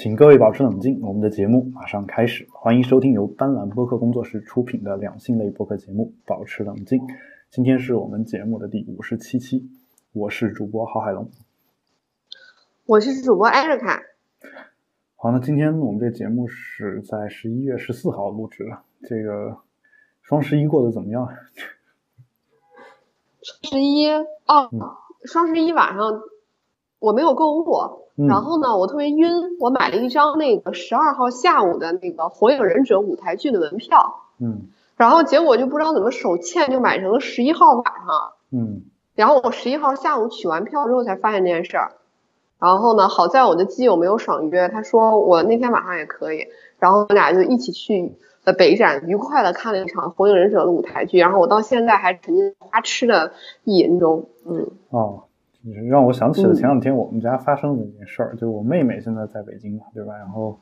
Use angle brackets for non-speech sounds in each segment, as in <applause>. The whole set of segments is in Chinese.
请各位保持冷静，我们的节目马上开始。欢迎收听由斑斓播客工作室出品的两性类播客节目《保持冷静》。今天是我们节目的第五十七期，我是主播郝海龙，我是主播艾瑞卡。好，那今天我们这节目是在十一月十四号录制的。这个双十一过得怎么样？十一哦，双十一晚上我没有购物。然后呢，我特别晕，我买了一张那个十二号下午的那个《火影忍者》舞台剧的门票，嗯，然后结果就不知道怎么手欠，就买成了十一号晚上，嗯，然后我十一号下午取完票之后才发现这件事儿，然后呢，好在我的基友没有爽约，他说我那天晚上也可以，然后我俩就一起去呃北展，愉快的看了一场《火影忍者》的舞台剧，然后我到现在还沉浸花痴的意淫中，嗯，哦。让我想起了前两天我们家发生的一件事儿，就我妹妹现在在北京嘛，对吧？然后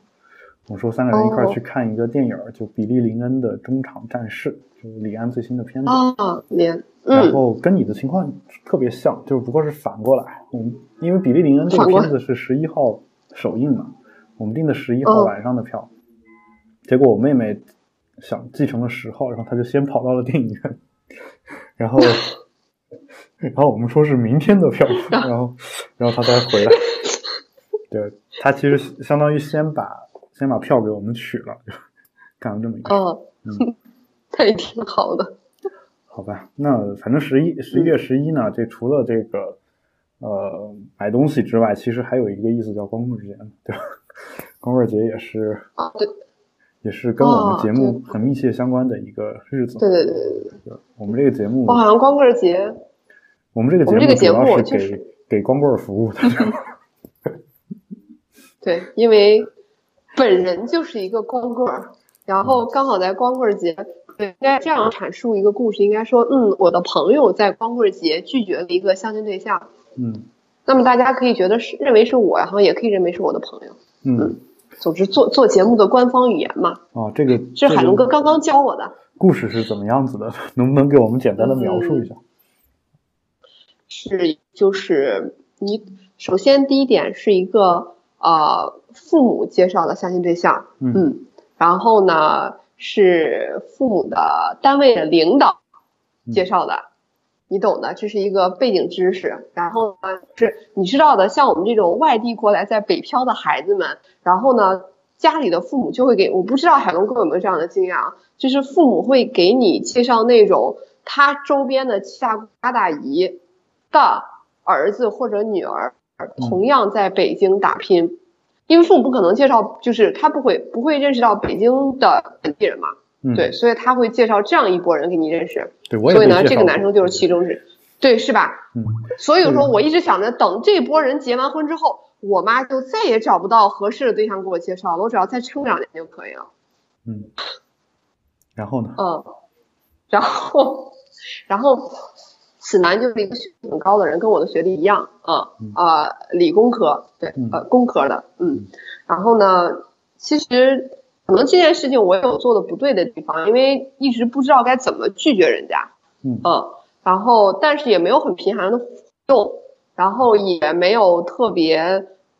我说三个人一块去看一个电影，就比利林恩的中场战事，就是李安最新的片子。啊，连。然后跟你的情况特别像，就是不过是反过来。我们因为比利林恩这个片子是十一号首映嘛，我们订的十一号晚上的票，结果我妹妹想继承了十号，然后她就先跑到了电影院，然后。然后我们说是明天的票，<laughs> 然后，然后他才回来。对他其实相当于先把先把票给我们取了，干了这么一个。哦，嗯，<laughs> 他也挺好的。<laughs> 好吧，那反正十一十一月十一呢，这除了这个呃买东西之外，其实还有一个意思叫光棍节，对吧？光棍节也是啊，对，也是跟我们节目很密切相关的一个日子。对对对对对，我们这个节目，我好像光棍节。我们这个节目主要是给给光棍服务的。<laughs> 对，因为本人就是一个光棍儿，然后刚好在光棍节，应该这样阐述一个故事，应该说，嗯，我的朋友在光棍节拒绝了一个相亲对象。嗯。那么大家可以觉得是认为是我，然后也可以认为是我的朋友。嗯。总之，做做节目的官方语言嘛。哦，这个是海龙哥刚刚教我的。故事是怎么样子的？能不能给我们简单的描述一下？是，就是你首先第一点是一个呃父母介绍的相亲对象，嗯，然后呢是父母的单位的领导介绍的，你懂的，这是一个背景知识。然后呢是你知道的，像我们这种外地过来在北漂的孩子们，然后呢家里的父母就会给，我不知道海龙哥有没有这样的经验啊，就是父母会给你介绍那种他周边的七大姑八大姨。的儿子或者女儿同样在北京打拼，因为父母不可能介绍，就是他不会不会认识到北京的本地人嘛，对，所以他会介绍这样一拨人给你认识，对，所以呢，这个男生就是其中之，对，是吧？嗯，所以说我一直想着等这波人结完婚之后，我妈就再也找不到合适的对象给我介绍了，我只要再撑两年就可以了。嗯，然后呢？嗯，然后，<laughs> 然后。此男就是一个学历很高的人，跟我的学历一样啊啊，理工科，对，呃，工科的，嗯。然后呢，其实可能这件事情我有做的不对的地方，因为一直不知道该怎么拒绝人家，嗯。然后，但是也没有很频繁的互动，然后也没有特别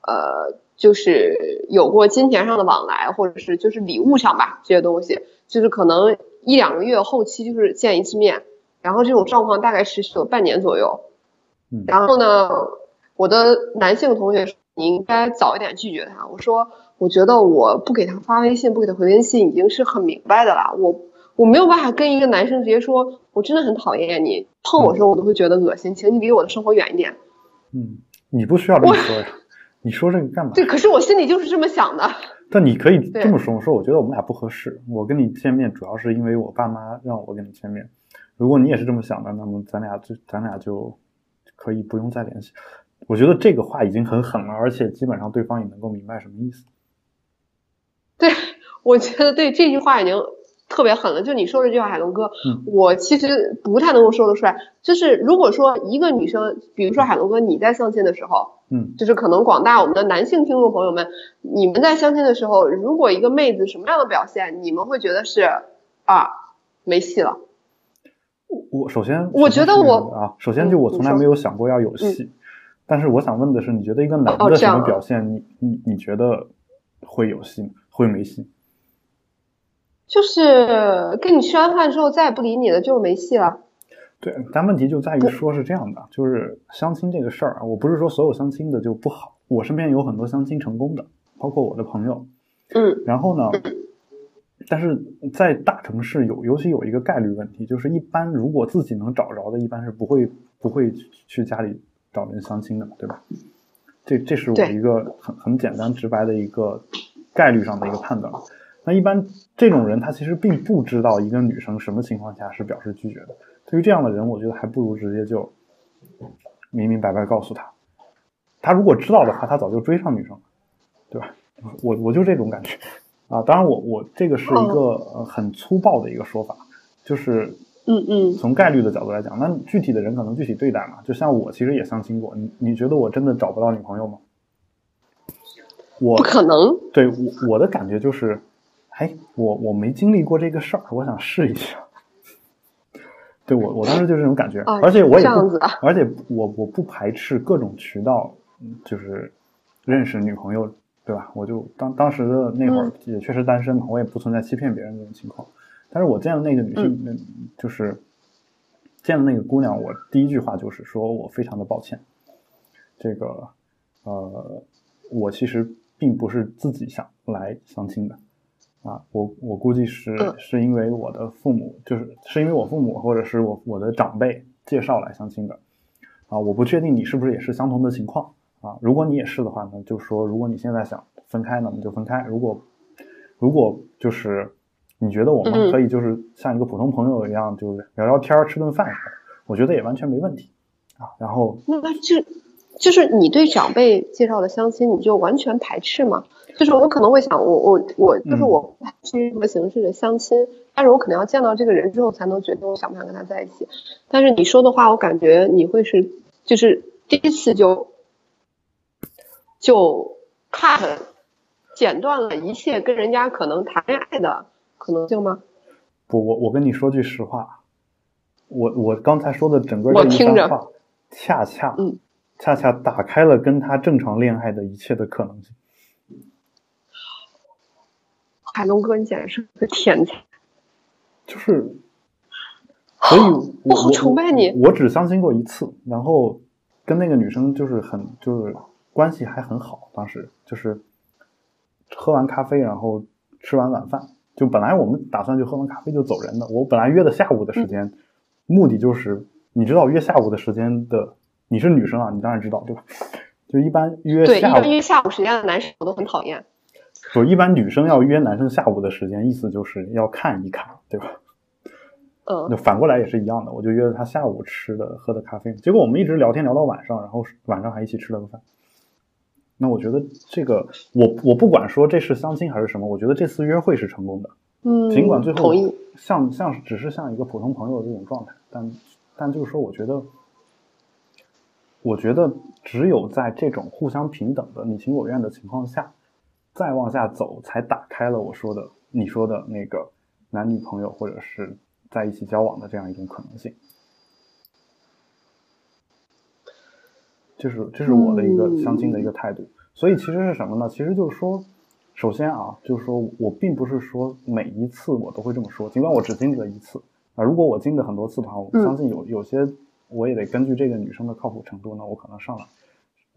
呃，就是有过金钱上的往来，或者是就是礼物上吧这些东西，就是可能一两个月后期就是见一次面。然后这种状况大概持续了半年左右，然后呢，我的男性同学说你应该早一点拒绝他。我说我觉得我不给他发微信，不给他回微信已经是很明白的了。我我没有办法跟一个男生直接说，我真的很讨厌你，碰我时候我都会觉得恶心，请你离我的生活远一点。嗯，你不需要这么说呀，你说这个干嘛？对，可是我心里就是这么想的。但你可以这么说，我说我觉得我们俩不合适，我跟你见面主要是因为我爸妈让我跟你见面。如果你也是这么想的，那么咱俩就咱俩就可以不用再联系。我觉得这个话已经很狠了，而且基本上对方也能够明白什么意思。对，我觉得对这句话已经特别狠了。就你说这句话，海龙哥，我其实不太能够说得出来。就是如果说一个女生，比如说海龙哥，你在相亲的时候，嗯，就是可能广大我们的男性听众朋友们，你们在相亲的时候，如果一个妹子什么样的表现，你们会觉得是啊没戏了。我首先，我觉得我啊，首先就我从来没有想过要有戏，但是我想问的是，你觉得一个男的什么表现，你你你觉得会有戏，会没戏。就是跟你吃完饭之后再也不理你了，就是没戏了。对，但问题就在于说是这样的，就是相亲这个事儿啊，我不是说所有相亲的就不好，我身边有很多相亲成功的，包括我的朋友。嗯。然后呢，但是在大城市有，尤其有一个概率问题，就是一般如果自己能找着的，一般是不会不会去家里找人相亲的，对吧？这这是我一个很很简单直白的一个概率上的一个判断。那一般这种人，他其实并不知道一个女生什么情况下是表示拒绝的。对于这样的人，我觉得还不如直接就明明白白告诉他。他如果知道的话，他早就追上女生了，对吧？我我就这种感觉啊。当然，我我这个是一个呃很粗暴的一个说法，就是嗯嗯，从概率的角度来讲，那具体的人可能具体对待嘛。就像我其实也相亲过，你你觉得我真的找不到女朋友吗？我不可能。对我我的感觉就是。哎，我我没经历过这个事儿，我想试一下。对我，我当时就这种感觉，而且我也不，而且我我不排斥各种渠道，就是认识女朋友，对吧？我就当当时的那会儿也确实单身嘛，我也不存在欺骗别人这种情况。但是我见了那个女性，那就是见了那个姑娘，我第一句话就是说我非常的抱歉，这个呃，我其实并不是自己想来相亲的。啊，我我估计是是因为我的父母，就是是因为我父母或者是我我的长辈介绍来相亲的，啊，我不确定你是不是也是相同的情况啊。如果你也是的话呢，就说如果你现在想分开，那么就分开。如果如果就是你觉得我们可以就是像一个普通朋友一样，就聊聊天吃顿饭，我觉得也完全没问题啊。然后那就就是你对长辈介绍的相亲，你就完全排斥吗？就是我可能会想，我我我就是我是什么形式的相亲，但是我可能要见到这个人之后才能决定我想不想跟他在一起。但是你说的话，我感觉你会是就是第一次就就 cut 剪断了一切跟人家可能谈恋爱的可能性吗？不，我我跟你说句实话，我我刚才说的整个这一番话，恰恰嗯，恰恰打开了跟他正常恋爱的一切的可能性。海龙哥，你简直是个天才！就是，所以我好崇拜你。我只相亲过一次，然后跟那个女生就是很就是关系还很好。当时就是喝完咖啡，然后吃完晚饭，就本来我们打算就喝完咖啡就走人的。我本来约的下午的时间，目的就是你知道约下午的时间的，你是女生啊，你当然知道对吧？<laughs> 就一般约对一般约下午时间的男生我都很讨厌。不一般女生要约男生下午的时间，意思就是要看一看，对吧？嗯，就反过来也是一样的，我就约了他下午吃的喝的咖啡，结果我们一直聊天聊到晚上，然后晚上还一起吃了个饭。那我觉得这个，我我不管说这是相亲还是什么，我觉得这次约会是成功的。嗯，尽管最后像像只是像一个普通朋友这种状态，但但就是说，我觉得，我觉得只有在这种互相平等的你情我愿的情况下。再往下走，才打开了我说的、你说的那个男女朋友或者是在一起交往的这样一种可能性。就是，这是我的一个相亲的一个态度。所以其实是什么呢？其实就是说，首先啊，就是说我并不是说每一次我都会这么说，尽管我只经历了一次啊。如果我经历很多次的话，我相信有有些我也得根据这个女生的靠谱程度呢，我可能上来。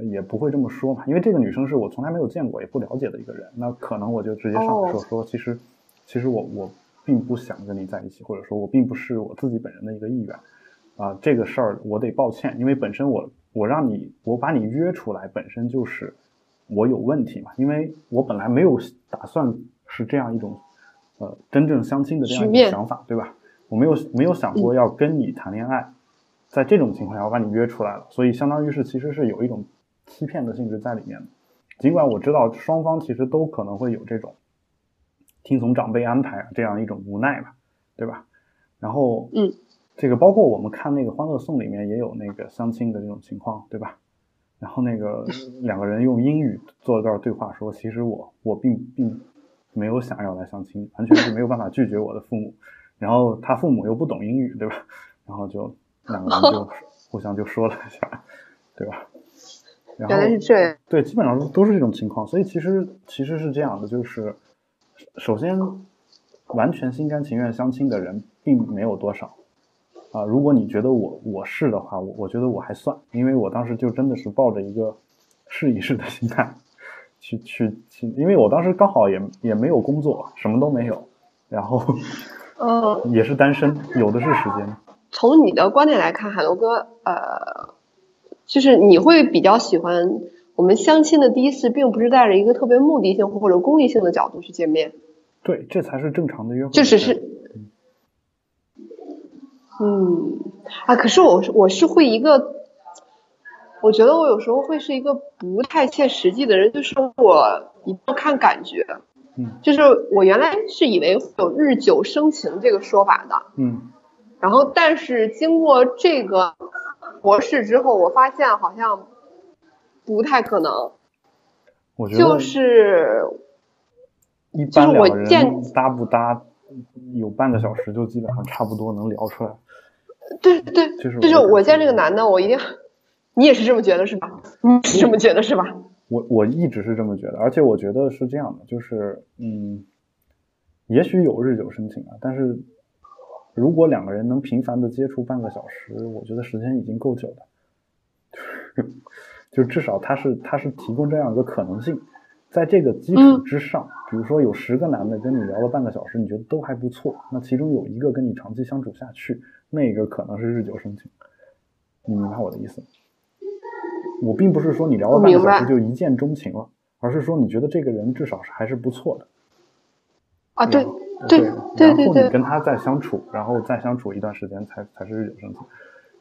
也不会这么说嘛，因为这个女生是我从来没有见过也不了解的一个人，那可能我就直接上来说说，其实，其实我我并不想跟你在一起，或者说我并不是我自己本人的一个意愿，啊，这个事儿我得抱歉，因为本身我我让你我把你约出来本身就是我有问题嘛，因为我本来没有打算是这样一种呃真正相亲的这样一种想法，对吧？我没有没有想过要跟你谈恋爱，在这种情况下我把你约出来了，所以相当于是其实是有一种。欺骗的性质在里面，尽管我知道双方其实都可能会有这种听从长辈安排这样一种无奈吧，对吧？然后，嗯，这个包括我们看那个《欢乐颂》里面也有那个相亲的这种情况，对吧？然后那个两个人用英语做一段对话，说其实我我并并没有想要来相亲，完全是没有办法拒绝我的父母，然后他父母又不懂英语，对吧？然后就两个人就 <laughs> 互相就说了一下，对吧？然后原来是这样。对，基本上都是这种情况，所以其实其实是这样的，就是首先完全心甘情愿相亲的人并没有多少啊。如果你觉得我我是的话，我我觉得我还算，因为我当时就真的是抱着一个试一试的心态去去去，因为我当时刚好也也没有工作，什么都没有，然后嗯，也是单身，有的是时间。从你的观点来看，海龙哥，呃，就是你会比较喜欢我们相亲的第一次，并不是带着一个特别目的性或者功利性的角度去见面，对，这才是正常的约会。就只是，嗯，啊，可是我我是会一个，我觉得我有时候会是一个不太切实际的人，就是我一定要看感觉，嗯就是我原来是以为会有日久生情这个说法的，嗯然后，但是经过这个博士之后，我发现好像不太可能。我觉得就是一般两人搭不搭，有半个小时就基本上差不多能聊出来。对对，就是我见这个男的，我一定，你也是这么觉得是吧？你是这么觉得是吧？我我一直是这么觉得，而且我觉得是这样的，就是嗯，也许有日久生情啊，但是如果两个人能频繁的接触半个小时，我觉得时间已经够久了。<laughs> 就至少他是他是提供这样一个可能性，在这个基础嗯之上，比如说有十个男的跟你聊了半个小时，你觉得都还不错，那其中有一个跟你长期相处下去，那个可能是日久生情。你明白我的意思吗？我并不是说你聊了半个小时就一见钟情了，而是说你觉得这个人至少是还是不错的。啊，对对对对对对然后你跟他再相处，然后再相处一段时间才才是日久生情。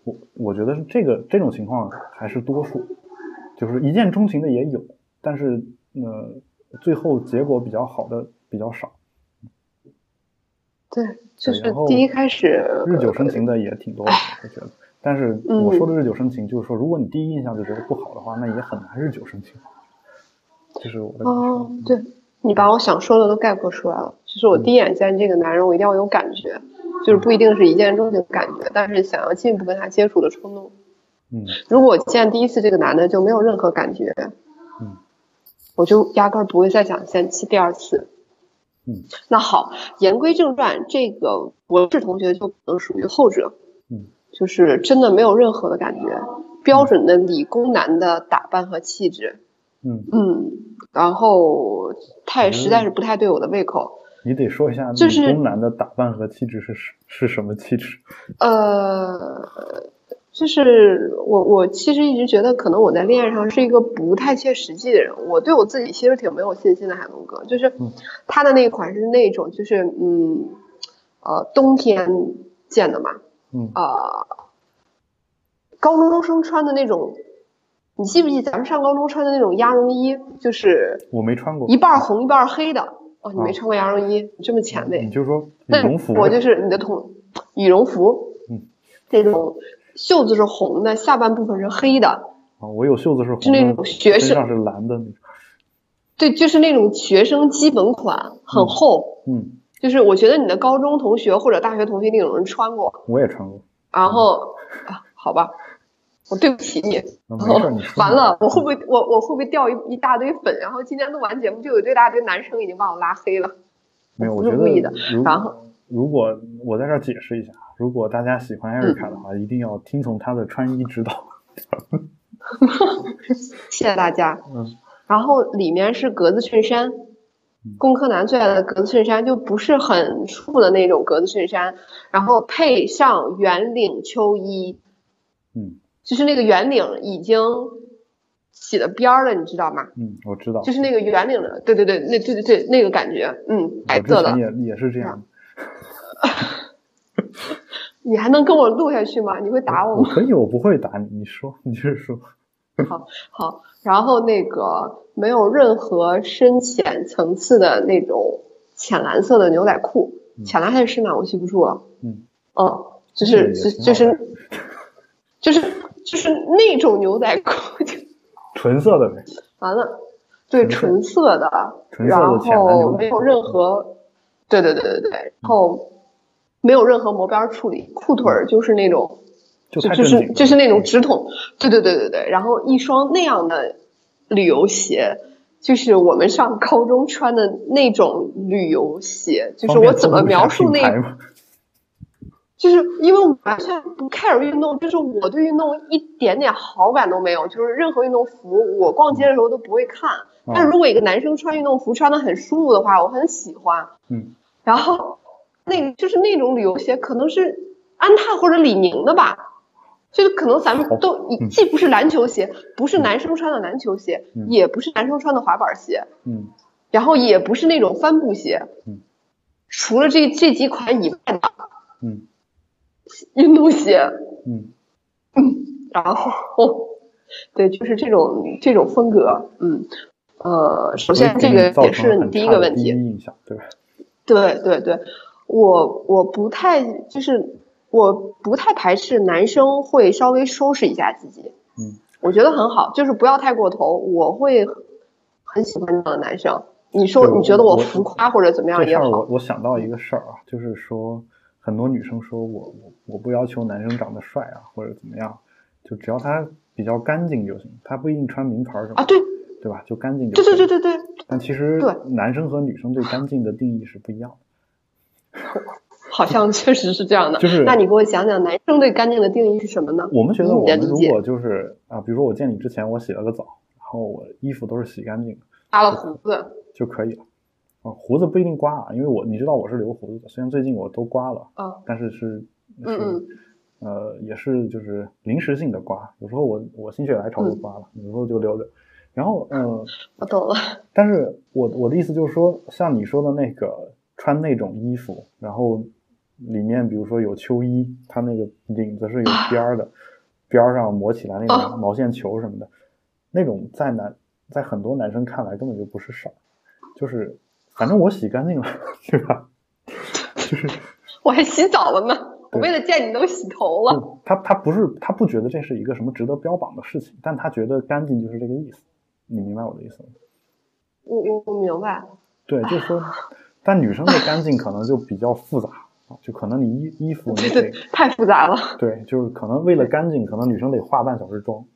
我我觉得是这个这种情况还是多数，就是一见钟情的也有，但是呃最后结果比较好的比较少，对，就是第一开始日久生情的也挺多的，我觉得。但是嗯我说的日久生情，就是说，如果你第一印象就觉得不好的话，那也很难日久生情。就是我的。哦，对，你把我想说的都概括出来了。就是我第一眼见这个男人，我一定要有感觉，就是不一定是一见钟情的感觉，但是想要进一步跟他接触的冲动。嗯如果我见第一次这个男的就没有任何感觉，嗯我就压根儿不会再想见第二次。嗯。那好，言归正传，这个博士同学就可能属于后者，嗯。就是真的没有任何的感觉，标准的理工男的打扮和气质，嗯，嗯，然后他也实在是不太对我的胃口，你得说一下就是理工男的打扮和气质是是是什么气质？<laughs> 呃，就是我我其实一直觉得，可能我在恋爱上是一个不太切实际的人。我对我自己其实挺没有信心的，海龙哥，就是嗯他的那款是那种，就是嗯呃冬天见的嘛，嗯呃高中生穿的那种，你记不记得咱们上高中穿的那种鸭绒衣，就是我没穿过。一半儿红一半儿黑的。哦，你没啊穿过鸭绒衣，你这么前卫。你就说羽绒服。我就是你的同羽绒服，嗯，这种袖子是红的，下半部分是黑的，啊，我有袖子是红的是那，种学生身上是蓝的那种。对，就是那种学生基本款，很厚。嗯，就是我觉得你的高中同学或者大学同学那种人穿过，我也穿过。然后啊，好吧，我对不起你。啊没事，<laughs> 你。完了，我会不会我我会不会掉一一大堆粉？然后今天录完节目，就有一堆大堆男生已经把我拉黑了。没有，我觉得故意的然后如果我在这儿解释一下，如果大家喜欢艾瑞卡的话，一定要听从她的穿衣指导。<laughs> 谢谢大家。嗯然后里面是格子衬衫，工科男最爱的格子衬衫，就不是很舒服的那种格子衬衫，然后配上圆领秋衣，嗯就是那个圆领已经起了边儿了，你知道吗？嗯，我知道。就是那个圆领的，对对对，那对对对那个感觉，嗯，白色的，也也是这样。<laughs> 你还能跟我录下去吗？你会打我吗？我可以，我不会打你。你说，<laughs> 你接着说。好好，然后那个没有任何深浅层次的那种浅蓝色的牛仔裤，嗯浅蓝还是深蓝我记不住了。嗯嗯，就这个是就就是就是就是那种牛仔裤，就纯色的呗。完了，对，纯色的，纯色的然后没有任何，对对对对对，然后没有任何磨边儿处理，裤腿儿就是那种就就是就是那种直筒，对对对对对，然后一双那样的旅游鞋，就是我们上高中穿的那种旅游鞋，就是我怎么描述那？就是因为我完全不 care 运动，就是我对运动一点点好感都没有。就是任何运动服，我逛街的时候都不会看。但是如果一个男生穿运动服穿的很舒服的话，我很喜欢。嗯。然后，那就是那种旅游鞋，可能是安踏或者李宁的吧。就是可能咱们都既不是篮球鞋，不是男生穿的篮球鞋，也不是男生穿的滑板鞋。嗯。然后也不是那种帆布鞋。嗯。除了这这几款以外的。嗯。运动鞋，嗯嗯，然后对，就是这种这种风格，嗯呃，首先这个也是你第一个问题，印象对对对对，我我不太就是我不太排斥男生会稍微收拾一下自己，嗯，我觉得很好，就是不要太过头，我会很喜欢这样的男生。你说你觉得我浮夸或者怎么样也好，我我想到一个事儿啊，就是说。很多女生说我我我不要求男生长得帅啊或者怎么样，就只要他比较干净就行，他不一定穿名牌什么啊，对对吧？就干净就对对对对对。但其实男生和女生对干净的定义是不一样的。<laughs> 好像确实是这样的。就是，那你给我讲讲男生对干净的定义是什么呢？我们觉得我们如果就是啊，比如说我见你之前我洗了个澡，然后我衣服都是洗干净的，刮了胡子就可以了。啊，胡子不一定刮啊，因为我你知道我是留胡子的，虽然最近我都刮了，啊，但是是是呃也是就是临时性的刮，有时候我我心血来潮就刮了，有时候就留着。然后嗯，<laughs> 我懂了。但是我我的意思就是说，像你说的那个穿那种衣服，然后里面比如说有秋衣，它那个领子是有边儿的，边儿上磨起来那种毛线球什么的，那种在男在很多男生看来根本就不是事儿，就是。反正我洗干净了，<laughs> 对吧？就是 <laughs> 我还洗澡了呢，我为了见你都洗头了。他他不是他不觉得这是一个什么值得标榜的事情，但他觉得干净就是这个意思。你明白我的意思吗？我我我明白。对，就是说，<laughs> 但女生的干净可能就比较复杂啊，就可能你衣衣服你对太复杂了。对，就是可能为了干净，可能女生得化半小时妆。<laughs>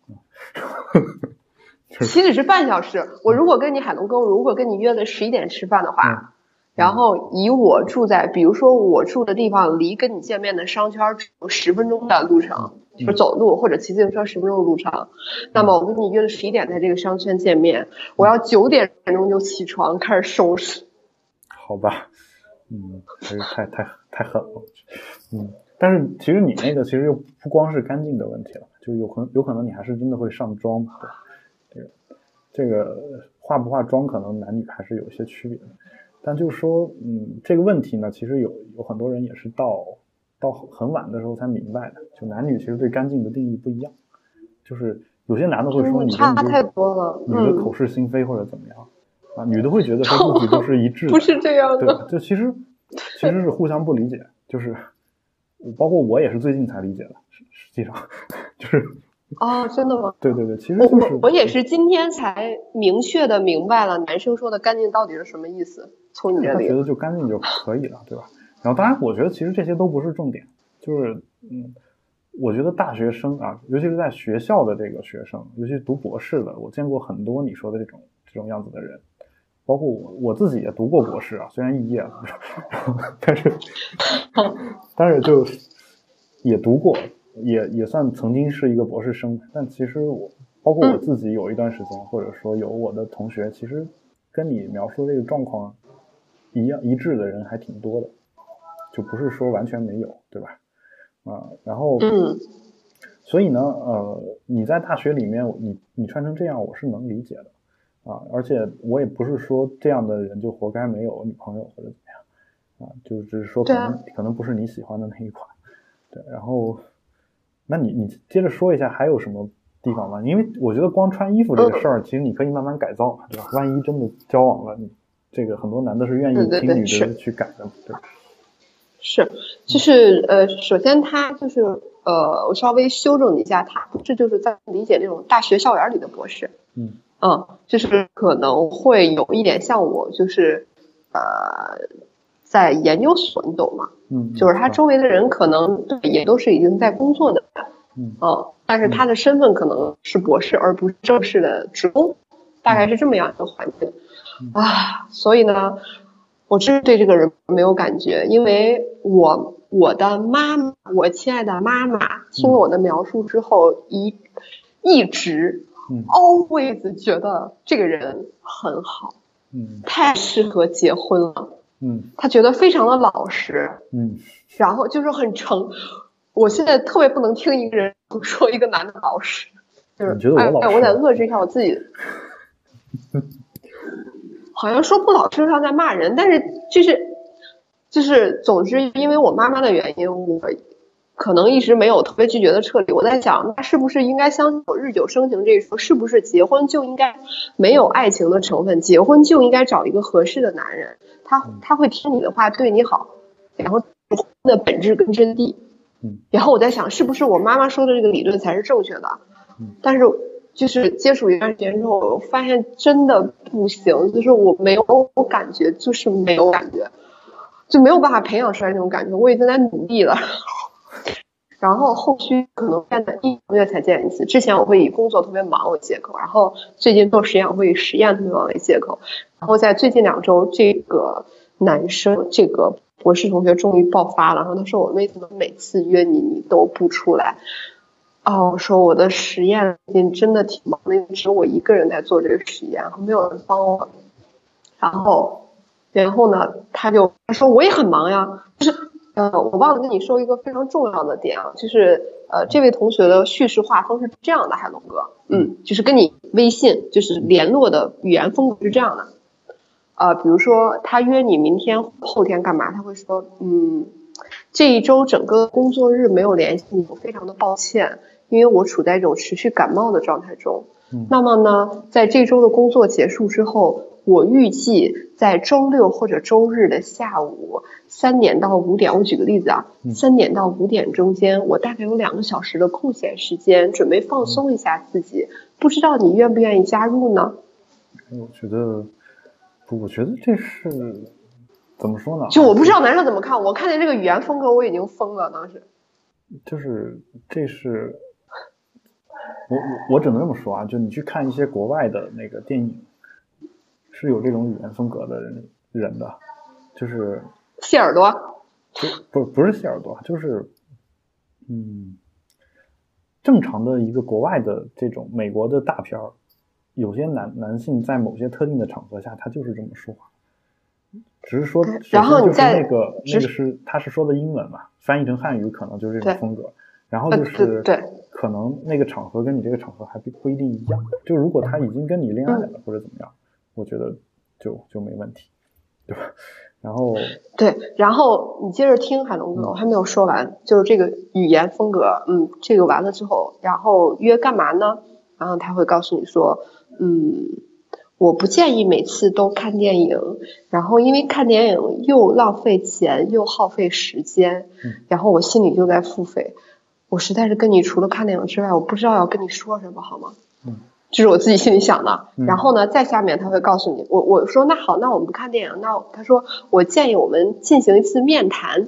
岂止是半小时？我如果跟你海龙哥，如果跟你约了十一点吃饭的话，然后以我住在，比如说我住的地方离跟你见面的商圈只有十分钟的路程，就是走路或者骑自行车十分钟的路程，那么我跟你约了十一点在这个商圈见面，我要九点钟就起床开始收拾。好吧，嗯，还是太太太狠了，嗯，但是其实你那个其实又不光是干净的问题了，就有可能有可能你还是真的会上妆，对。这个化不化妆可能男女还是有一些区别的，但就是说，嗯，这个问题呢，其实有有很多人也是到到很晚的时候才明白的。就男女其实对干净的定义不一样，就是有些男的会说你差太多了，女的口是心非或者怎么样啊，女的会觉得说自己都是一致的，<laughs> 不是这样的，对就其实其实是互相不理解，就是包括我也是最近才理解的，实实际上就是。哦，真的吗？对对对，其实就是我也是今天才明确的明白了男生说的干净到底是什么意思。从你这里，他觉得就干净就可以了，对吧？然后当然，我觉得其实这些都不是重点，就是嗯，我觉得大学生啊，尤其是在学校的这个学生，尤其读博士的，我见过很多你说的这种这种样子的人，包括我我自己也读过博士啊，虽然肄业了，但是 <laughs> 但是就也读过。也也算曾经是一个博士生，但其实我包括我自己有一段时间，或者说有我的同学，其实跟你描述这个状况一样一致的人还挺多的，就不是说完全没有，对吧？啊，然后，所以呢，呃，你在大学里面，你你穿成这样，我是能理解的啊，而且我也不是说这样的人就活该没有女朋友或者怎么样啊，就只是说可能可能不是你喜欢的那一款，<laughs> 对，然后。那你你接着说一下还有什么地方吗？因为我觉得光穿衣服这个事儿，其实你可以慢慢改造，对吧？万一真的交往了，你这个很多男的是愿意听女的去改的，对。是，就是呃，首先他就是呃，我稍微修正一下，他这就是在理解那种大学校园里的博士，嗯嗯，就是可能会有一点像我，就是呃。在研究所，你懂吗？嗯，就是他周围的人可能对也都是已经在工作的，嗯，但是他的身份可能是博士，而不是正式的职工，大概是这么样一个环境啊。所以呢，我真对这个人没有感觉，因为我我的妈妈，我亲爱的妈妈，听了我的描述之后，一一直 always 觉得这个人很好，嗯，太适合结婚了，嗯，他觉得非常的老实，嗯，然后就是很诚。我现在特别不能听一个人说一个男的老实，就是哎，我得遏制一下我自己。好像说不老实像在骂人，但是就是就是，总之因为我妈妈的原因，我可能一直没有特别拒绝的撤离。我在想，那是不是应该相信日久生情这一说？是不是结婚就应该没有爱情的成分？结婚就应该找一个合适的男人，他他会听你的话，对你好，然后婚的本质跟真谛。然后我在想，是不是我妈妈说的这个理论才是正确的？但是就是接触一段时间之后，我发现真的不行，就是我没有感觉，就是没有感觉，就没有办法培养出来那种感觉。我已经在努力了，然后后续可能见的一个月才见一次。之前我会以工作特别忙为借口，然后最近做实验会以实验特别忙为借口，然后在最近两周，这个男生这个。博士同学终于爆发了，然后他说：“我为什么每次约你，你都不出来？”哦，我说我的实验最近真的挺忙的，只有我一个人在做这个实验，然后没有人帮我。然后，然后呢，他就他说我也很忙呀，就是呃，我忘了跟你说一个非常重要的点啊，就是呃，这位同学的叙事画风是这样的，海龙哥，嗯，就是跟你微信就是联络的语言风格是这样的。呃，比如说他约你明天后天干嘛？他会说，嗯，这一周整个工作日没有联系你，我非常的抱歉，因为我处在一种持续感冒的状态中。那么呢，在这周的工作结束之后，我预计在周六或者周日的下午三点到五点，我举个例子啊，三点到五点中间，我大概有两个小时的空闲时间，准备放松一下自己。不知道你愿不愿意加入呢？我觉得。我觉得这是怎么说呢？就我不知道男生怎么看，我看见这个语言风格我已经疯了。当时就是这是我我我只能这么说啊，就你去看一些国外的那个电影，是有这种语言风格的人人的，就是谢耳朵，不不不是谢耳朵，就是嗯，正常的一个国外的这种美国的大片儿。有些男男性在某些特定的场合下，他就是这么说话，只是说，然后就是那个那个是他是说的英文嘛，翻译成汉语可能就是这种风格，然后就是对，可能那个场合跟你这个场合还不不一定一样，就如果他已经跟你恋爱了或者怎么样，我觉得就就没问题，对吧？然后对，然后你接着听海龙哥，我还没有说完，就是这个语言风格，嗯，这个完了之后，然后约干嘛呢？然后他会告诉你说。嗯，我不建议每次都看电影，然后因为看电影又浪费钱又耗费时间，然后我心里就在付费。我实在是跟你除了看电影之外，我不知道要跟你说什么，好吗？嗯，这是我自己心里想的。然后呢，在下面他会告诉你，我我说那好，那我们不看电影，那他说我建议我们进行一次面谈。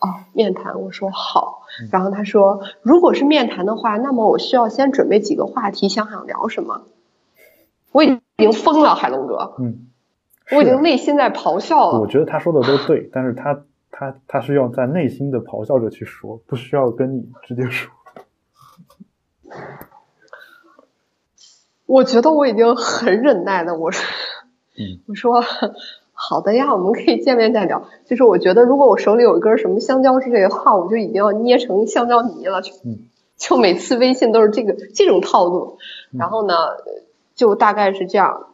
哦，面谈，我说好。然后他说，如果是面谈的话，那么我需要先准备几个话题，想想聊什么。我已经疯了，海龙哥。嗯，我已经内心在咆哮了。我觉得他说的都对，但是他他他是要在内心的咆哮着去说，不需要跟你直接说。我觉得我已经很忍耐的，我说，我说好的呀，我们可以见面再聊。就是我觉得，如果我手里有一根什么香蕉之类的话，我就已经要捏成香蕉泥了。嗯，<laughs> 就每次微信都是这个这种套路。然后呢？就大概是这样，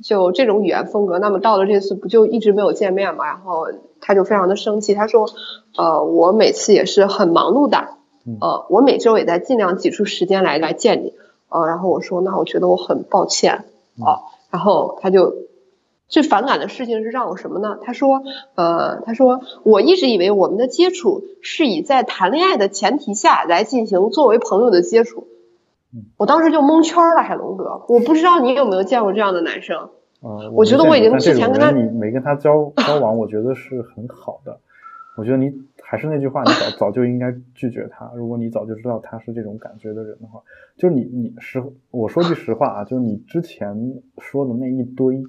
就这种语言风格。那么到了这次，不就一直没有见面嘛？然后他就非常的生气，他说：“呃，我每次也是很忙碌的，呃，我每周也在尽量挤出时间来来见你。”呃，然后我说：“那我觉得我很抱歉。”啊，然后他就最反感的事情是让我什么呢？他说：“呃，他说我一直以为我们的接触是以在谈恋爱的前提下来进行作为朋友的接触。”我当时就蒙圈了，海龙哥，我不知道你有没有见过这样的男生。呃，我觉得我已经之前跟他你没跟他交交往，我觉得是很好的。我觉得你还是那句话，你早早就应该拒绝他。如果你早就知道他是这种感觉的人的话，就是你你实我说句实话啊，就是你之前说的那一堆，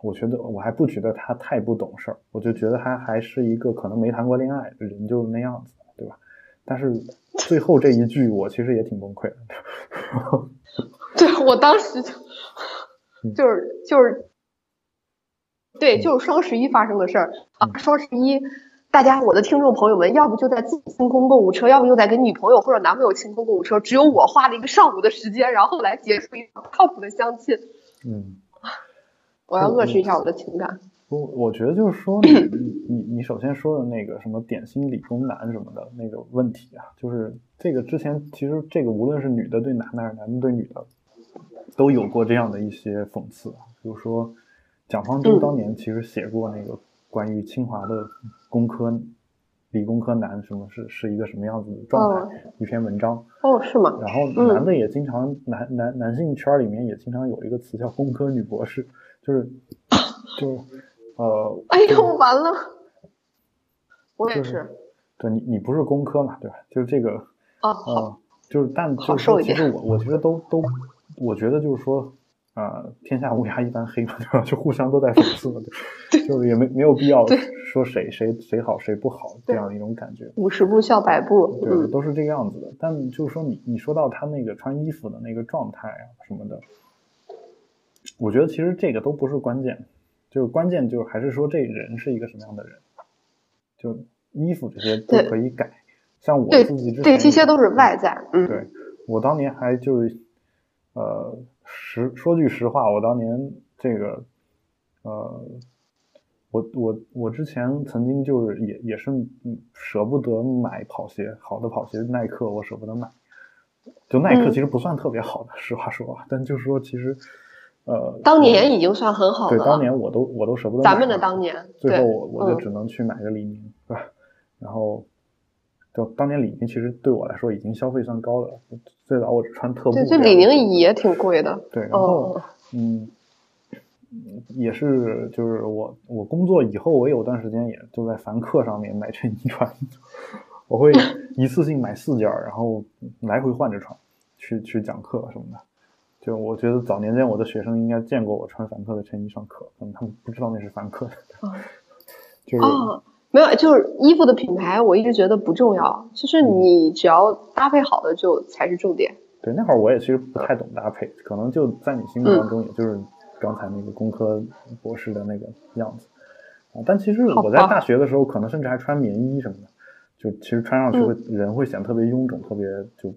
我觉得我还不觉得他太不懂事儿，我就觉得他还是一个可能没谈过恋爱的人，就那样子，对吧？但是最后这一句，我其实也挺崩溃的。<laughs> 对我当时就就是就是。对，就是双十一发生的事儿啊！双十一，大家我的听众朋友们，要不就在自己清空购物车，要不就在给女朋友或者男朋友清空购物车。只有我花了一个上午的时间，然后来结束一场靠谱的相亲。嗯，<laughs> 我要遏制一下我的情感。我，我觉得就是说，你你你首先说的那个什么点心理工男什么的那个问题啊，就是这个之前其实这个无论是女的对男的还是男的对女的，都有过这样的一些讽刺，比如说。蒋方舟当年其实写过那个关于清华的工科、理工科男什么是是一个什么样子的状态一篇文章哦是吗？然后男的也经常男男男性圈里面也经常有一个词叫工科女博士，就是就呃哎呦完了，我也是，对你你不是工科嘛对吧？就是这个啊好，就是但就是其实我我觉得都都我觉得就是说。啊，天下乌鸦一般黑嘛，对吧？就互相都在讽刺嘛，对，<laughs> 就是也没没有必要说谁谁谁好谁不好这样一种感觉。五十步笑百步，对，都是这个样子的。但就是说，你你说到他那个穿衣服的那个状态啊什么的，我觉得其实这个都不是关键，就是关键就是还是说这人是一个什么样的人，就衣服这些都可以改。像我自己之前，对这些都是外在。嗯，对我当年还就是呃。实说句实话，我当年这个，呃，我我我之前曾经就是也也是舍不得买跑鞋，好的跑鞋，耐克我舍不得买。就耐克其实不算特别好的，实话说，但就是说其实，呃，当年已经算很好了。对，当年我都我都舍不得。咱们的当年，最后我我就只能去买个李宁，是吧？然后。就当年李宁其实对我来说已经消费算高的，最早我只穿特步。对，就李宁也挺贵的。对，然后嗯，也是就是我我工作以后，我有段时间也就在凡客上面买衬衣穿，我会一次性买四件，然后来回换着穿，去去讲课什么的。就我觉得早年间我的学生应该见过我穿凡客的衬衣上课，可能他们不知道那是凡客的。就是。没有，就是衣服的品牌，我一直觉得不重要。就是你只要搭配好的，就才是重点。对，那会儿我也其实不太懂搭配，可能就在你心目当中，也就是刚才那个工科博士的那个样子啊。但其实我在大学的时候，可能甚至还穿棉衣什么的，就其实穿上去会人会显得特别臃肿，特别就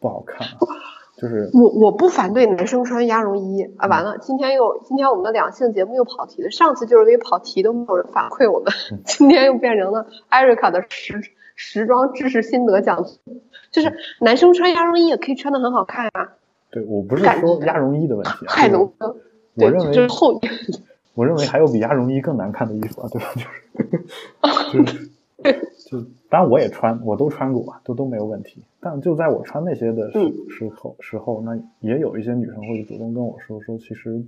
不好看。<laughs> 就是我我不反对男生穿鸭绒衣啊！完了，今天又今天我们的两性节目又跑题了。上次就是因为跑题都没有人反馈我们，今天又变成了艾瑞卡的时时装知识心得讲。就是男生穿鸭绒衣也可以穿的很好看啊。对我不是说鸭绒衣的问题，<laughs> 太浓了。我认为就是厚。我认为还有比鸭绒衣更难看的衣服啊，对吧？就是。<laughs> 就 <laughs> 当然我也穿，我都穿过，都都没有问题。但就在我穿那些的时时候时候，那也有一些女生会主动跟我说说，其实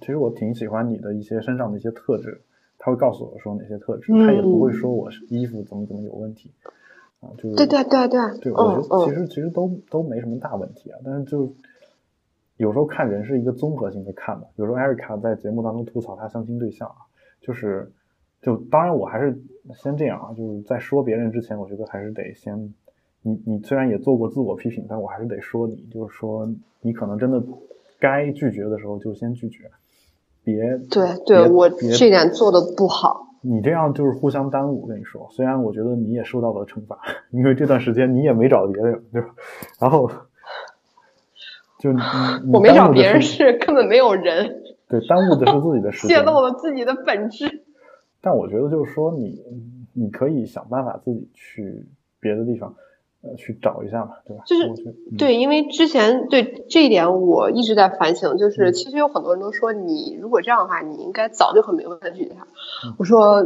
其实我挺喜欢你的一些身上的一些特质。她会告诉我说哪些特质，她也不会说我是衣服怎么怎么有问题啊。就是对对对对，对我觉得其实其实都都没什么大问题啊。但是就有时候看人是一个综合性的看的。有时候艾瑞卡在节目当中吐槽她相亲对象啊，就是。就当然，我还是先这样啊，就是在说别人之前，我觉得还是得先，你你虽然也做过自我批评，但我还是得说你，就是说你可能真的该拒绝的时候就先拒绝，别对对，我这点做的不好，你这样就是互相耽误。我跟你说，虽然我觉得你也受到了惩罚，因为这段时间你也没找别人，对吧？然后就你我没找别人是根本没有人，对，耽误的是自己的时间，泄露了自己的本质。但我觉得就是说，你你可以想办法自己去别的地方，呃，去找一下嘛，对吧？就是对，因为之前对这一点我一直在反省，就是其实有很多人都说，你如果这样的话，你应该早就很明白的拒绝他。我说，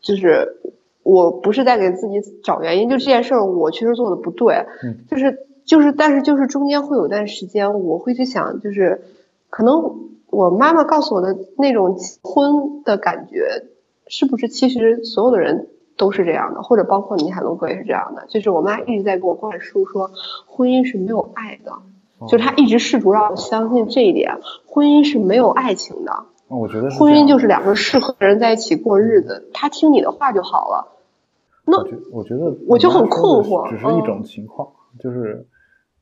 就是我不是在给自己找原因，就这件事儿我确实做的不对，就是就是，但是就是中间会有段时间，我会去想，就是可能我妈妈告诉我的那种婚的感觉。是不是其实所有的人都是这样的，或者包括你海龙哥也是这样的。就是我妈一直在给我灌输说，婚姻是没有爱的，就她一直试图让我相信这一点，婚姻是没有爱情的。我觉得婚姻就是两个适合的人在一起过日子，他听你的话就好了。那我觉得我就很困惑，只是一种情况，就是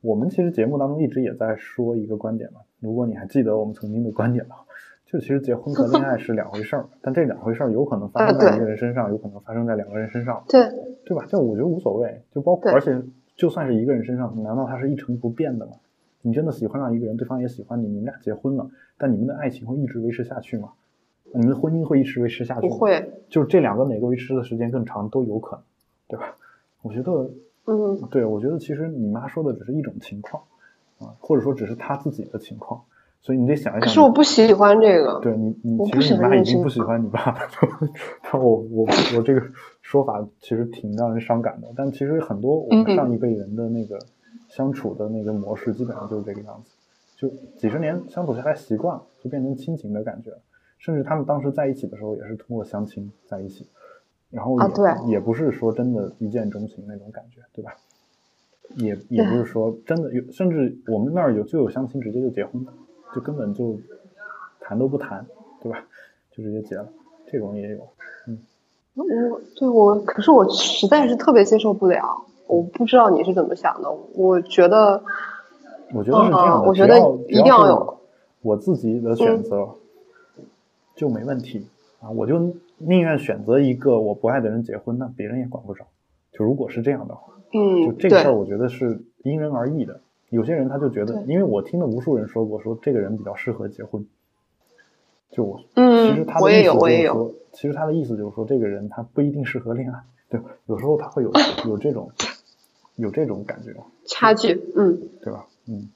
我们其实节目当中一直也在说一个观点嘛。如果你还记得我们曾经的观点的话。就其实结婚和恋爱是两回事儿，但这两回事儿有可能发生在一个人身上，有可能发生在两个人身上，对对吧？这我觉得无所谓，就包括而且就算是一个人身上，难道他是一成不变的吗？你真的喜欢上一个人，对方也喜欢你，你们俩结婚了，但你们的爱情会一直维持下去吗？你们的婚姻会一直维持下去？不会，就是这两个哪个维持的时间更长都有可能，对吧？我觉得，嗯，对，我觉得其实你妈说的只是一种情况啊，或者说只是她自己的情况。所以你得想一想。可是我不喜欢这个。对你，你其实你妈已经不喜欢你爸了。<laughs> 我我我这个说法其实挺让人伤感的。但其实很多我们上一辈人的那个相处的那个模式，基本上就是这个样子。就几十年相处下来习惯了，就变成亲情的感觉。甚至他们当时在一起的时候，也是通过相亲在一起。然后也也不是说真的一见钟情那种感觉，对吧？也也不是说真的有，甚至我们那儿有就有相亲直接就结婚的。就根本就谈都不谈，对吧？就直接结了，这种也有。嗯，我对我，可是我实在是特别接受不了。我不知道你是怎么想的。我觉得，我觉得是这样的。我觉得一定要有我自己的选择就没问题啊！我就宁愿选择一个我不爱的人结婚，那别人也管不着。就如果是这样的话，嗯，就这个事儿，我觉得是因人而异的。有些人他就觉得，因为我听了无数人说过，说这个人比较适合结婚。就我，嗯，其实他的意思就是说，其实他的意思就是说，这个人他不一定适合恋爱，对，有时候他会有有这种有这种感觉 <laughs> 差距，嗯，对吧？嗯，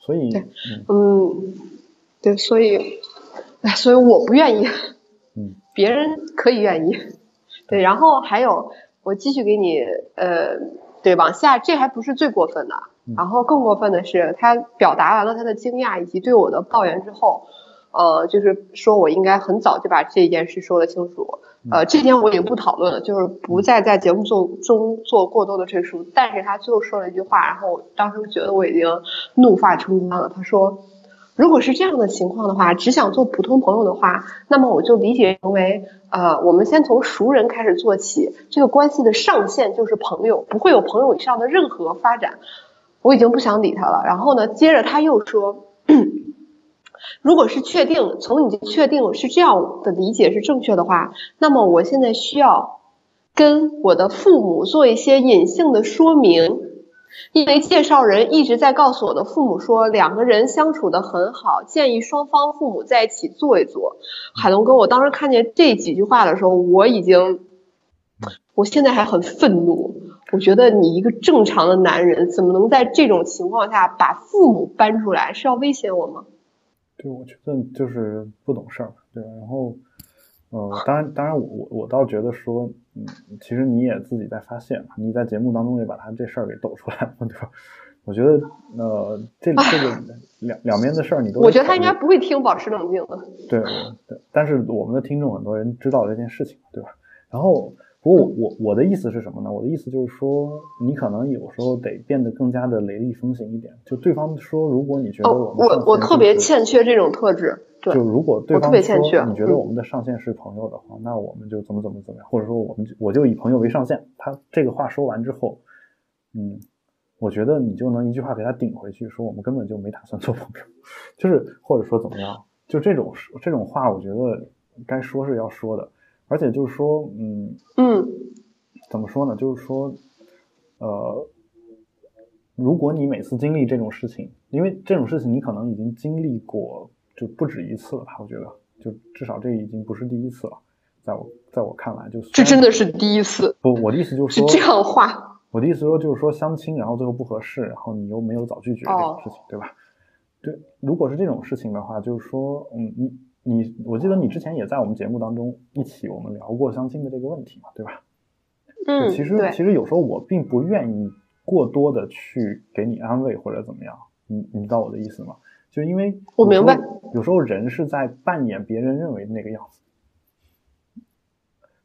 所以，嗯，对，所以，哎，所以我不愿意，嗯，别人可以愿意，对，然后还有，我继续给你，呃，对，往下，这还不是最过分的。然后更过分的是，他表达完了他的惊讶以及对我的抱怨之后，呃，就是说我应该很早就把这件事说得清楚。呃，这点我已经不讨论了，就是不再在节目做中做过多的赘述。但是他最后说了一句话，然后当时觉得我已经怒发冲冠了。他说。如果是这样的情况的话，只想做普通朋友的话，那么我就理解成为，呃，我们先从熟人开始做起，这个关系的上限就是朋友，不会有朋友以上的任何发展。我已经不想理他了。然后呢，接着他又说，如果是确定，从你确定是这样的理解是正确的话，那么我现在需要跟我的父母做一些隐性的说明。因为介绍人一直在告诉我的父母说，两个人相处的很好，建议双方父母在一起坐一坐。海龙哥，我当时看见这几句话的时候，我已经，我现在还很愤怒。我觉得你一个正常的男人，怎么能在这种情况下把父母搬出来？是要威胁我吗？对，我觉得就是不懂事儿，对吧？然后。呃，当然，当然，我我我倒觉得说，嗯，其实你也自己在发现，你在节目当中也把他这事儿给抖出来了，对吧？我觉得，呃，这这个 <laughs> 两两边的事儿你都，我觉得他应该不会听，保持冷静的。对，对，但是我们的听众很多人知道这件事情，对吧？然后。不过我我的意思是什么呢？我的意思就是说，你可能有时候得变得更加的雷厉风行一点。就对方说，如果你觉得我们我我特别欠缺这种特质，对，就如果对方说你觉得我们的上限是朋友的话，那我们就怎么怎么怎么样，或者说我们我就以朋友为上限。他这个话说完之后，嗯，我觉得你就能一句话给他顶回去，说我们根本就没打算做朋友，<laughs> 就是或者说怎么样，就这种这种话，我觉得该说是要说的。而且就是说，嗯嗯，怎么说呢？就是说，呃，如果你每次经历这种事情，因为这种事情你可能已经经历过就不止一次了吧？我觉得，就至少这已经不是第一次了。在我在我看来，就这真的是第一次。不，我的意思就是说这样话。我的意思说就是说相亲，然后最后不合适，然后你又没有早拒绝这种事情，对吧？对，如果是这种事情的话，就是说，嗯，你。你我记得你之前也在我们节目当中一起我们聊过相亲的这个问题嘛，对吧？嗯，其实其实有时候我并不愿意过多的去给你安慰或者怎么样，你你知道我的意思吗？就因为我明白，有时候人是在扮演别人认为的那个样子，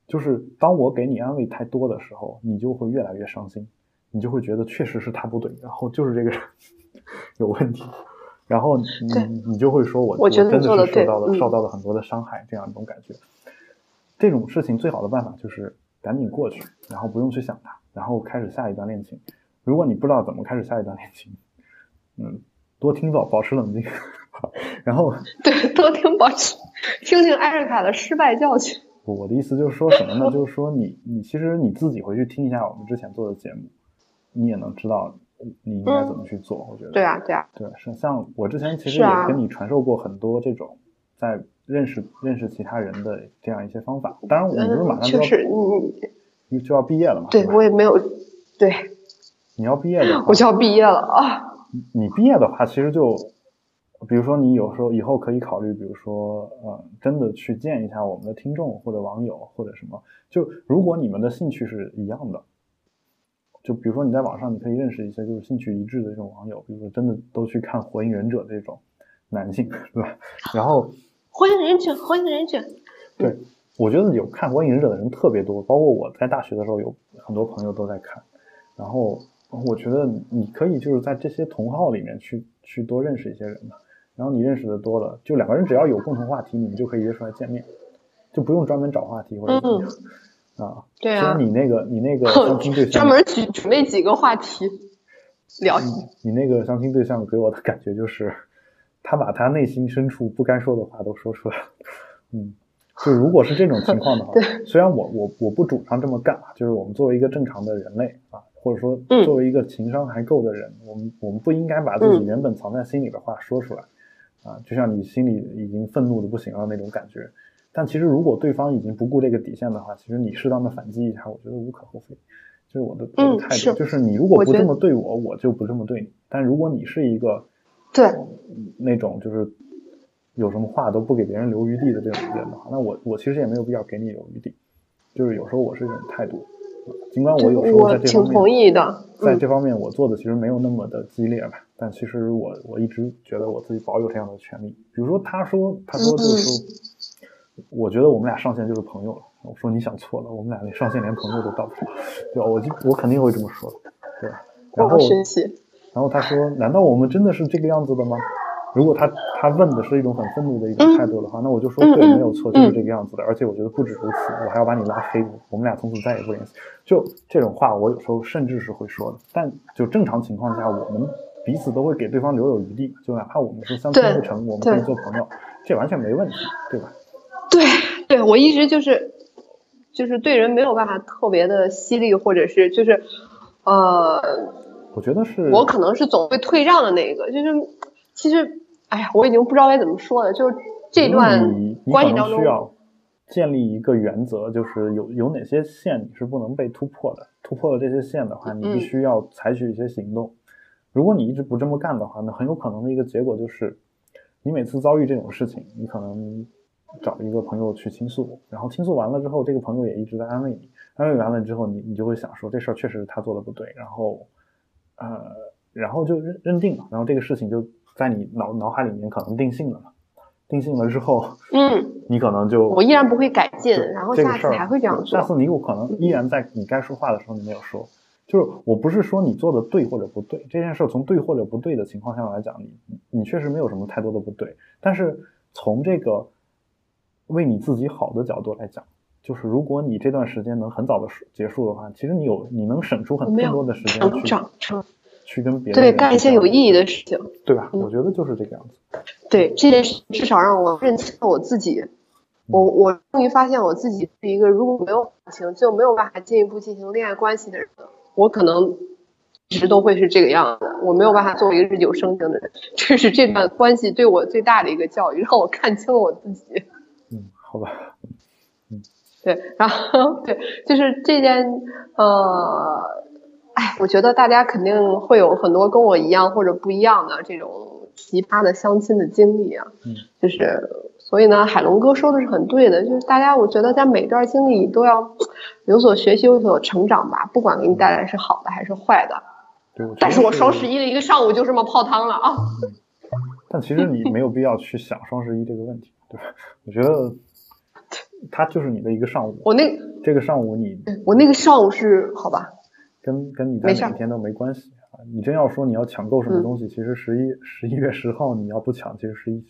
就是当我给你安慰太多的时候，你就会越来越伤心，你就会觉得确实是他不对，然后就是这个人 <laughs> 有问题，然后你你就会说我我真的是受到了受到了很多的伤害，这样一种感觉。这种事情最好的办法就是赶紧过去，然后不用去想它，然后开始下一段恋情。如果你不知道怎么开始下一段恋情，嗯，多听保保持冷静，<laughs> 然后对，多听保持听听艾瑞卡的失败教训。我的意思就是说什么呢？就是说你你其实你自己回去听一下我们之前做的节目，你也能知道你应该怎么去做。我觉得对啊对啊，对是像我之前其实也跟你传授过很多这种在。认识认识其他人的这样一些方法，当然我们不是马上就要你就要毕业了嘛？对我也没有对，你要毕业的话，我就要毕业了啊！你毕业的话，其实就比如说你有时候以后可以考虑，比如说呃，真的去见一下我们的听众或者网友或者什么。就如果你们的兴趣是一样的，就比如说你在网上你可以认识一些就是兴趣一致的这种网友，比如说真的都去看《火影忍者》这种男性，对吧？然后。火影忍者，火影忍者。对，我觉得有看火影忍者的人特别多，包括我在大学的时候有很多朋友都在看。然后我觉得你可以就是在这些同号里面去去多认识一些人嘛。然后你认识的多了，就两个人只要有共同话题，你们就可以约出来见面，就不用专门找话题或者怎么样啊。对啊。你那个你那个相亲对象，专门举准备几个话题聊。你那个相亲对象给我的感觉就是。他把他内心深处不该说的话都说出来了，嗯，就如果是这种情况的话，<laughs> 虽然我我我不主张这么干啊，就是我们作为一个正常的人类啊，或者说作为一个情商还够的人，我们我们不应该把自己原本藏在心里的话说出来，啊，就像你心里已经愤怒的不行了那种感觉。但其实如果对方已经不顾这个底线的话，其实你适当的反击一下，我觉得无可厚非。就是我的我的态度，就是你如果不这么对我，我就不这么对你。但如果你是一个。对，那种就是有什么话都不给别人留余地的这种人的话，那我我其实也没有必要给你留余地。就是有时候我是这种态度，尽管我有时候在这方面，同意的，在这方面我做的其实没有那么的激烈吧。但其实我我一直觉得我自己保有这样的权利。比如说他说他说就是说，我觉得我们俩上线就是朋友了。我说你想错了，我们俩连上线连朋友都到不了，对吧？我就我肯定会这么说的，对吧？然后。然后他说：“难道我们真的是这个样子的吗？”如果他他问的是一种很愤怒的一种态度的话，那我就说：“对，没有错，就是这个样子的。”而且我觉得不止如此，我还要把你拉黑，我们俩从此再也不联系。就这种话，我有时候甚至是会说的。但就正常情况下，我们彼此都会给对方留有余地，就哪怕我们是相亲不成，我们可以做朋友，这完全没问题，对吧？对，对我一直就是就是对人没有办法特别的犀利，或者是就是呃。我觉得是，我可能是总会退让的那个，就是其实，哎呀，我已经不知道该怎么说了。就是这段关系当中，需要建立一个原则，就是有有哪些线你是不能被突破的。突破了这些线的话，你必须要采取一些行动。如果你一直不这么干的话，那很有可能的一个结果就是，你每次遭遇这种事情，你可能找一个朋友去倾诉，然后倾诉完了之后，这个朋友也一直在安慰你，安慰完了之后，你你就会想说，这事儿确实是他做的不对，然后。呃，然后就认认定了，然后这个事情就在你脑脑海里面可能定性了嘛，定性了之后，嗯，<laughs> 你可能就我依然不会改进，然后下次还会这样做。下次你有可能依然在你该说话的时候你没有说，就是我不是说你做的对或者不对，这件事从对或者不对的情况下来讲，你你确实没有什么太多的不对，但是从这个为你自己好的角度来讲。就是如果你这段时间能很早的结束的话，其实你有你能省出很更多的时间去去跟别人对干一些有意义的事情，对吧？我觉得就是这个样子。对这件事，至少让我认清了我自己。我我终于发现我自己是一个如果没有感情就没有办法进一步进行恋爱关系的人。我可能一直都会是这个样子，我没有办法做一个日久生情的人。这是这段关系对我最大的一个教育，让我看清了我自己。嗯，好吧。嗯对，然后对，就是这件，呃，哎，我觉得大家肯定会有很多跟我一样或者不一样的这种奇葩的相亲的经历啊。嗯，就是所以呢，海龙哥说的是很对的，就是大家我觉得在每段经历都要有所学习，有所成长吧，不管给你带来是好的还是坏的。对，但是我双十一的一个上午就这么泡汤了啊。但其实你没有必要去想双十一这个问题，对吧？我觉得。他就是你的一个上午。我那这个上午你我那个上午是好吧，跟跟你在哪天都没关系啊。你真要说你要抢购什么东西，其实十一十一月十号你要不抢，其实十一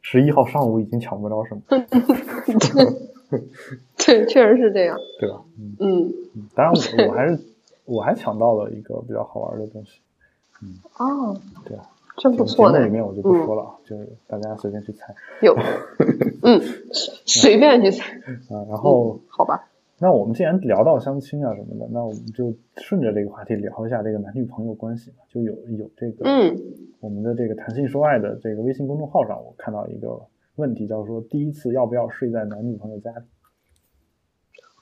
十一号上午已经抢不着什么。<laughs> 对，确实是这样，对吧？嗯嗯，当然我我还是 <laughs> 我还抢到了一个比较好玩的东西。嗯哦，对啊，真不错的。里面我就不说了啊，就是大家随便去猜。有，<laughs> 嗯，随便去猜啊。然后好吧，那我们既然聊到相亲啊什么的，那我们就顺着这个话题聊一下这个男女朋友关系嘛。就有有这个，嗯，我们的这个谈性说爱的这个微信公众号上，我看到一个问题，叫说第一次要不要睡在男女朋友家里？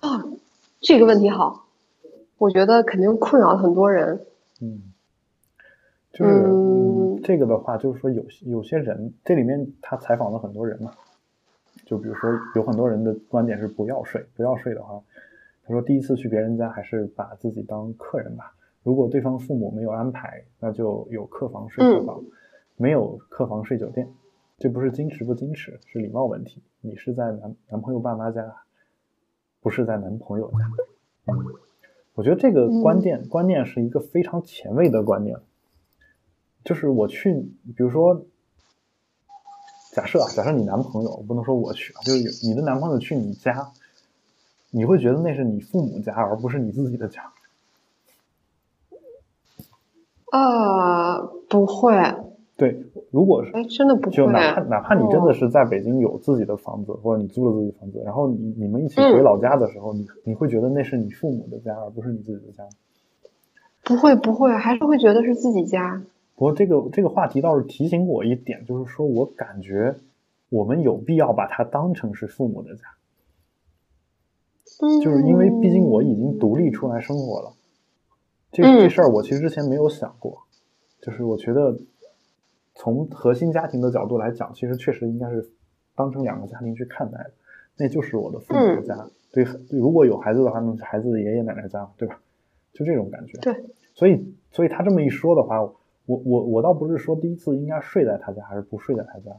啊，这个问题好，我觉得肯定困扰很多人。嗯。就是这个的话，就是说有有些人，这里面他采访了很多人嘛，就比如说有很多人的观点是不要睡，不要睡的话，他说第一次去别人家还是把自己当客人吧。如果对方父母没有安排，那就有客房睡客房，没有客房睡酒店。这不是矜持不矜持，是礼貌问题。你是在男男朋友爸妈家，不是在男朋友家。嗯，我觉得这个观念观念是一个非常前卫的观念。就是我去，比如说，假设啊，假设你男朋友，不能说我去啊，就是你的男朋友去你家，你会觉得那是你父母家，而不是你自己的家。啊，不会。对，如果是，哎，真的不会。就哪怕哪怕你真的是在北京有自己的房子，或者你租了自己房子，然后你你们一起回老家的时候，你你会觉得那是你父母的家，而不是你自己的家。不会不会，还是会觉得是自己家。不过这个这个话题倒是提醒我一点，就是说我感觉我们有必要把它当成是父母的家，就是因为毕竟我已经独立出来生活了，这这事儿我其实之前没有想过，就是我觉得从核心家庭的角度来讲，其实确实应该是当成两个家庭去看待的，那就是我的父母的家，对，如果有孩子的话，那是孩子的爷爷奶奶家，对吧？就这种感觉。对，所以所以他这么一说的话。我我我倒不是说第一次应该睡在他家还是不睡在他家，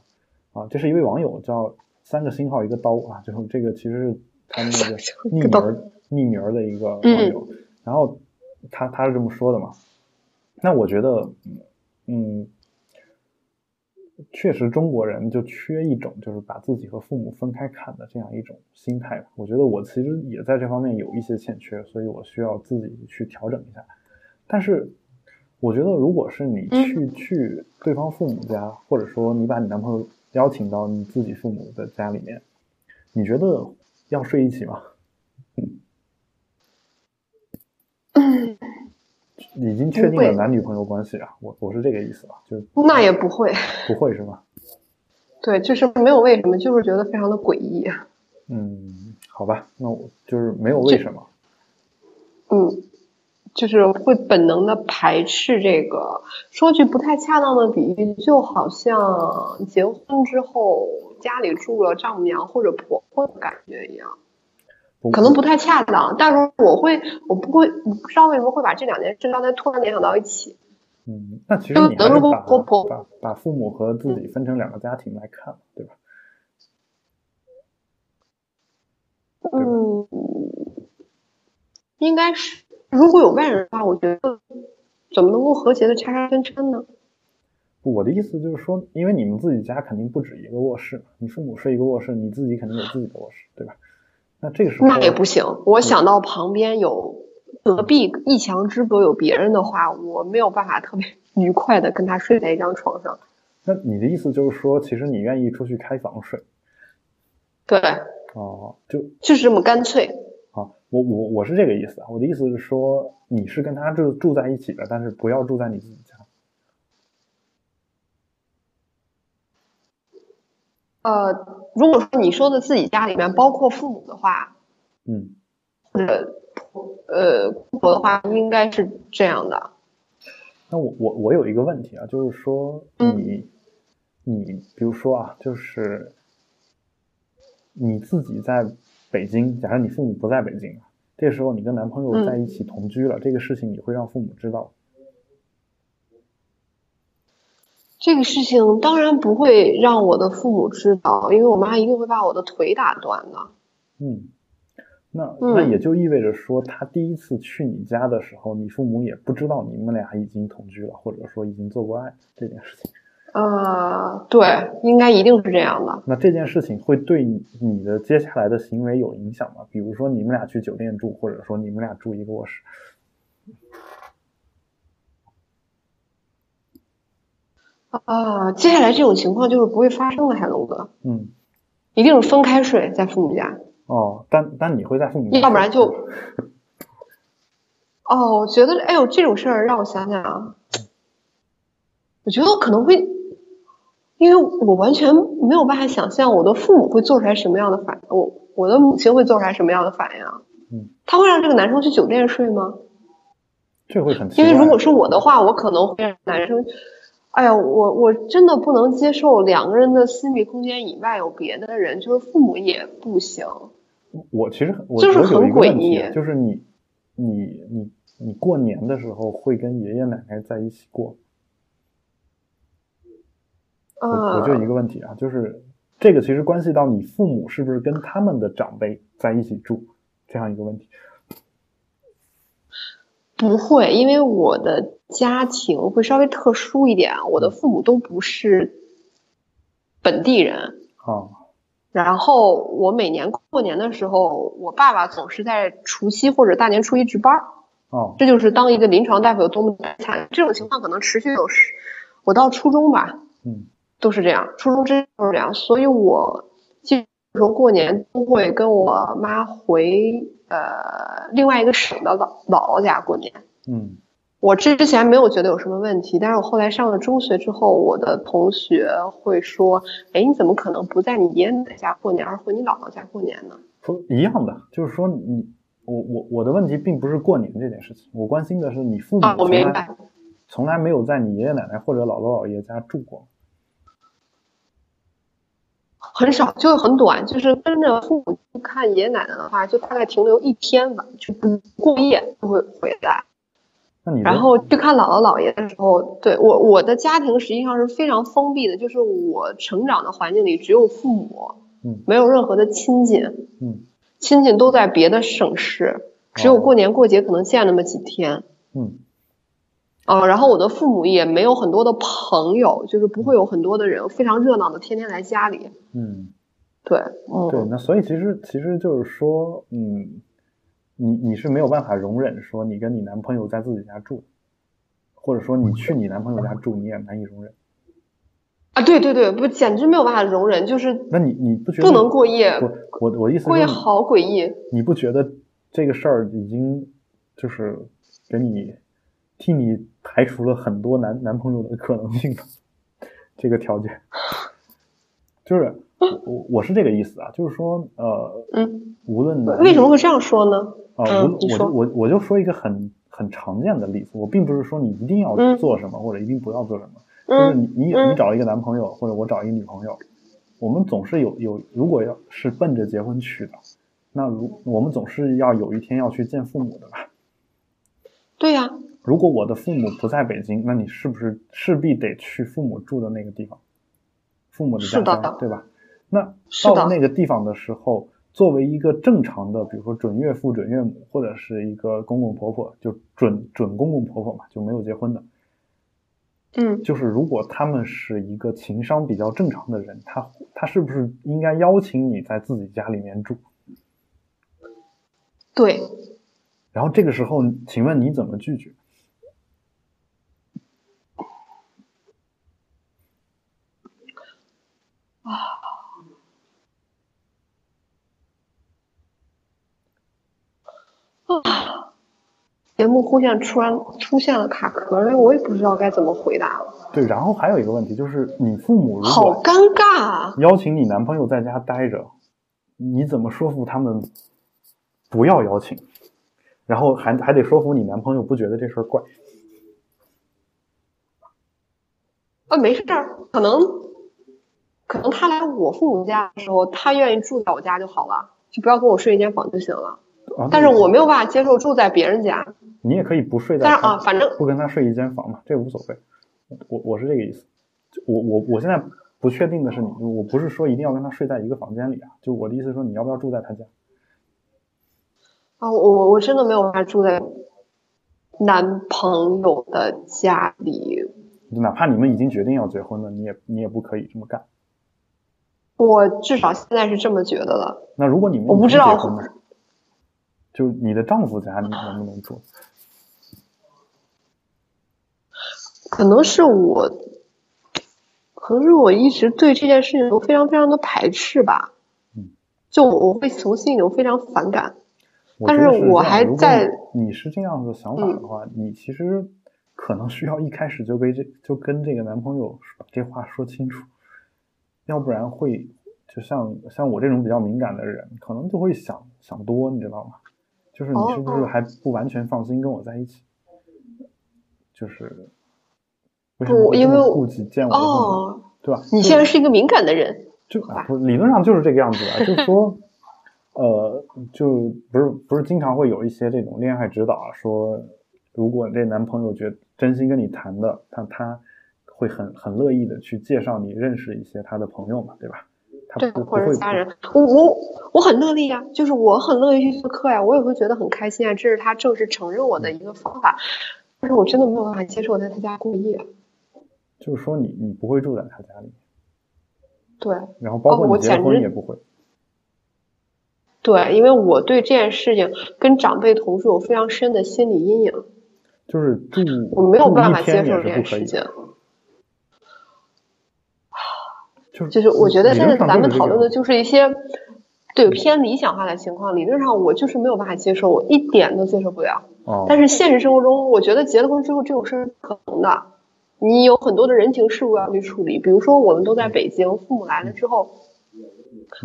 啊，这是一位网友叫三个星号一个刀啊，就是这个其实是他那个匿名匿名的一个网友，然后他他是这么说的嘛，那我觉得嗯，确实中国人就缺一种就是把自己和父母分开看的这样一种心态，我觉得我其实也在这方面有一些欠缺，所以我需要自己去调整一下，但是。我觉得，如果是你去去对方父母家，或者说你把你男朋友邀请到你自己父母的家里面，你觉得要睡一起吗？嗯，<laughs> 已经确定了男女朋友关系啊，我我是这个意思啊，就那也不会，不会是吧？<laughs> 对，就是没有为什么，就是觉得非常的诡异。嗯，好吧，那我就是没有为什么。嗯。就是会本能的排斥这个，说句不太恰当的比喻，就好像结婚之后家里住了丈母娘或者婆婆的感觉一样，可能不太恰当，但是我会，我不会，不知道为什么会把这两件事刚才突然联想到一起。嗯，那其实你还是把把把父母和自己分成两个家庭来看，对吧？嗯，应该是。如果有外人的话，我觉得怎么能够和谐的叉叉分叉呢？我的意思就是说，因为你们自己家肯定不止一个卧室，你父母睡一个卧室，你自己肯定有自己的卧室，对吧？那这个时候那也不行。我想到旁边有隔壁一墙之隔有别人的话，我没有办法特别 <laughs> 愉快的跟他睡在一张床上。那你的意思就是说，其实你愿意出去开房睡？对。哦，就就是这么干脆。我我我是这个意思啊，我的意思是说，你是跟他住住在一起的，但是不要住在你自己家。呃，如果说你说的自己家里面包括父母的话，嗯，或者呃姑婆的话，应该是这样的。那我我我有一个问题啊，就是说你你比如说啊，就是你自己在。北京，假设你父母不在北京，这时候你跟男朋友在一起同居了，这个事情你会让父母知道？这个事情当然不会让我的父母知道，因为我妈一定会把我的腿打断的。嗯，那那也就意味着说，他第一次去你家的时候，你父母也不知道你们俩已经同居了，或者说已经做过爱这件事情。啊，对，应该一定是这样的。那这件事情会对你的接下来的行为有影响吗？比如说你们俩去酒店住，或者说你们俩住一个卧室。啊，接下来这种情况就是不会发生的，海龙哥。嗯，一定是分开睡，在父母家。哦，但但你会在父母家，要不然就，<laughs> 哦，我觉得，哎呦，这种事儿让我想想啊，我觉得我可能会，因为我完全没有办法想象我的父母会做出来什么样的反应，我我的母亲会做出来什么样的反应啊？嗯，他会让这个男生去酒店睡吗？这会很，因为如果是我的话，我可能会让男生，哎呀，我我真的不能接受两个人的私密空间以外有别的人，就是父母也不行。我其实我就是很诡异，就是你你你你过年的时候会跟爷爷奶奶在一起过，我我就一个问题啊，就是这个其实关系到你父母是不是跟他们的长辈在一起住这样一个问题。不会，因为我的家庭会稍微特殊一点，我的父母都不是本地人啊。然后我每年过年的时候，我爸爸总是在除夕或者大年初一值班哦，这就是当一个临床大夫有多么惨。这种情况可能持续有十，我到初中吧，嗯，都是这样，初中真都是这样。所以我基本上过年都会跟我妈回呃另外一个省的姥姥姥家过年。嗯。我之前没有觉得有什么问题，但是我后来上了中学之后，我的同学会说：“哎，你怎么可能不在你爷爷奶奶家过年，而回你姥姥家过年呢？”说一样的，就是说你我我我的问题并不是过年这件事情，我关心的是你父母我明白，从来没有在你爷爷奶奶或者姥姥姥爷家住过，很少，就是很短，就是跟着父母去看爷爷奶奶的话，就大概停留一天吧，就不过夜就会回来。然后去看姥姥姥爷的时候，对我我的家庭实际上是非常封闭的，就是我成长的环境里只有父母，嗯，没有任何的亲戚，嗯，亲戚都在别的省市，只有过年过节可能见那么几天，嗯，哦，然后我的父母也没有很多的朋友，就是不会有很多的人非常热闹的天天来家里，嗯，对，嗯，对，那所以其实其实就是说，嗯。你你是没有办法容忍说你跟你男朋友在自己家住，或者说你去你男朋友家住你也难以容忍啊？对对对，不简直没有办法容忍，就是那你你不觉得不能过夜？我我我意思过夜好诡异。你不觉得这个事儿已经就是给你替你排除了很多男男朋友的可能性了？这个条件 <laughs> 就是我我是这个意思啊，就是说呃嗯，无论为什么会这样说呢？啊，我我我我就说一个很很常见的例子，我并不是说你一定要做什么或者一定不要做什么，就是你你你找一个男朋友或者我找一个女朋友，我们总是有有如果要是奔着结婚去的，那如我们总是要有一天要去见父母的吧？对呀。如果我的父母不在北京，那你是不是势必得去父母住的那个地方，父母的家乡，对吧？那到了那个地方的时候。作为一个正常的，比如说准岳父、准岳母，或者是一个公公婆婆，就准准公公婆婆嘛，就没有结婚的。嗯，就是如果他们是一个情商比较正常的人，他他是不是应该邀请你在自己家里面住？对。然后这个时候，请问你怎么拒绝？啊。啊！节目忽现突然出现了卡壳，因为我也不知道该怎么回答了。对，然后还有一个问题就是，你父母如果好尴尬，邀请你男朋友在家待着，你怎么说服他们不要邀请？然后还还得说服你男朋友不觉得这事儿怪？啊，没事儿，可能可能他来我父母家的时候，他愿意住在我家就好了，就不要跟我睡一间房就行了。但是我没有办法接受住在别人家。你也可以不睡在。但是啊，反正不跟他睡一间房嘛，这无所谓。我我是这个意思。我我我现在不确定的是你，我不是说一定要跟他睡在一个房间里啊。就我的意思说，你要不要住在他家？啊，我我真的没有办法住在男朋友的家里。哪怕你们已经决定要结婚了，你也你也不可以这么干。我至少现在是这么觉得的。那如果你们我不知道，就你的丈夫家你能不能做？可能是我，可能是我一直对这件事情都非常非常的排斥吧。嗯。就我会从心里头非常反感。但是我还在。你是这样的想法的话，你其实可能需要一开始就被这就跟这个男朋友把这话说清楚。要不然会，就像像我这种比较敏感的人，可能就会想想多，你知道吗？就是你是不是还不完全放心跟我在一起？就是为什么，因为顾及见我哦，对吧？你现在是一个敏感的人，就不理论上就是这个样子啊。<laughs> 就是说，呃，就不是不是经常会有一些这种恋爱指导啊，说如果这男朋友觉真心跟你谈的，他他。会很很乐意的去介绍你认识一些他的朋友嘛，对吧？对，或者家人，我我我很乐意啊，就是我很乐意去做客呀，我也会觉得很开心啊，这是他正式承认我的一个方法。但是我真的没有办法接受在他家过夜。就是说，你你不会住在他家里？对。然后包括你结婚也不会。对，因为我对这件事情跟长辈同住有非常深的心理阴影。就是住，我没有办法接受这件事情。就是我觉得现在咱们讨论的就是一些对偏理想化的情况，理论上我就是没有办法接受，我一点都接受不了。哦。但是现实生活中，我觉得结了婚之后这种事是可能的。你有很多的人情世故要去处理，比如说我们都在北京，父母来了之后，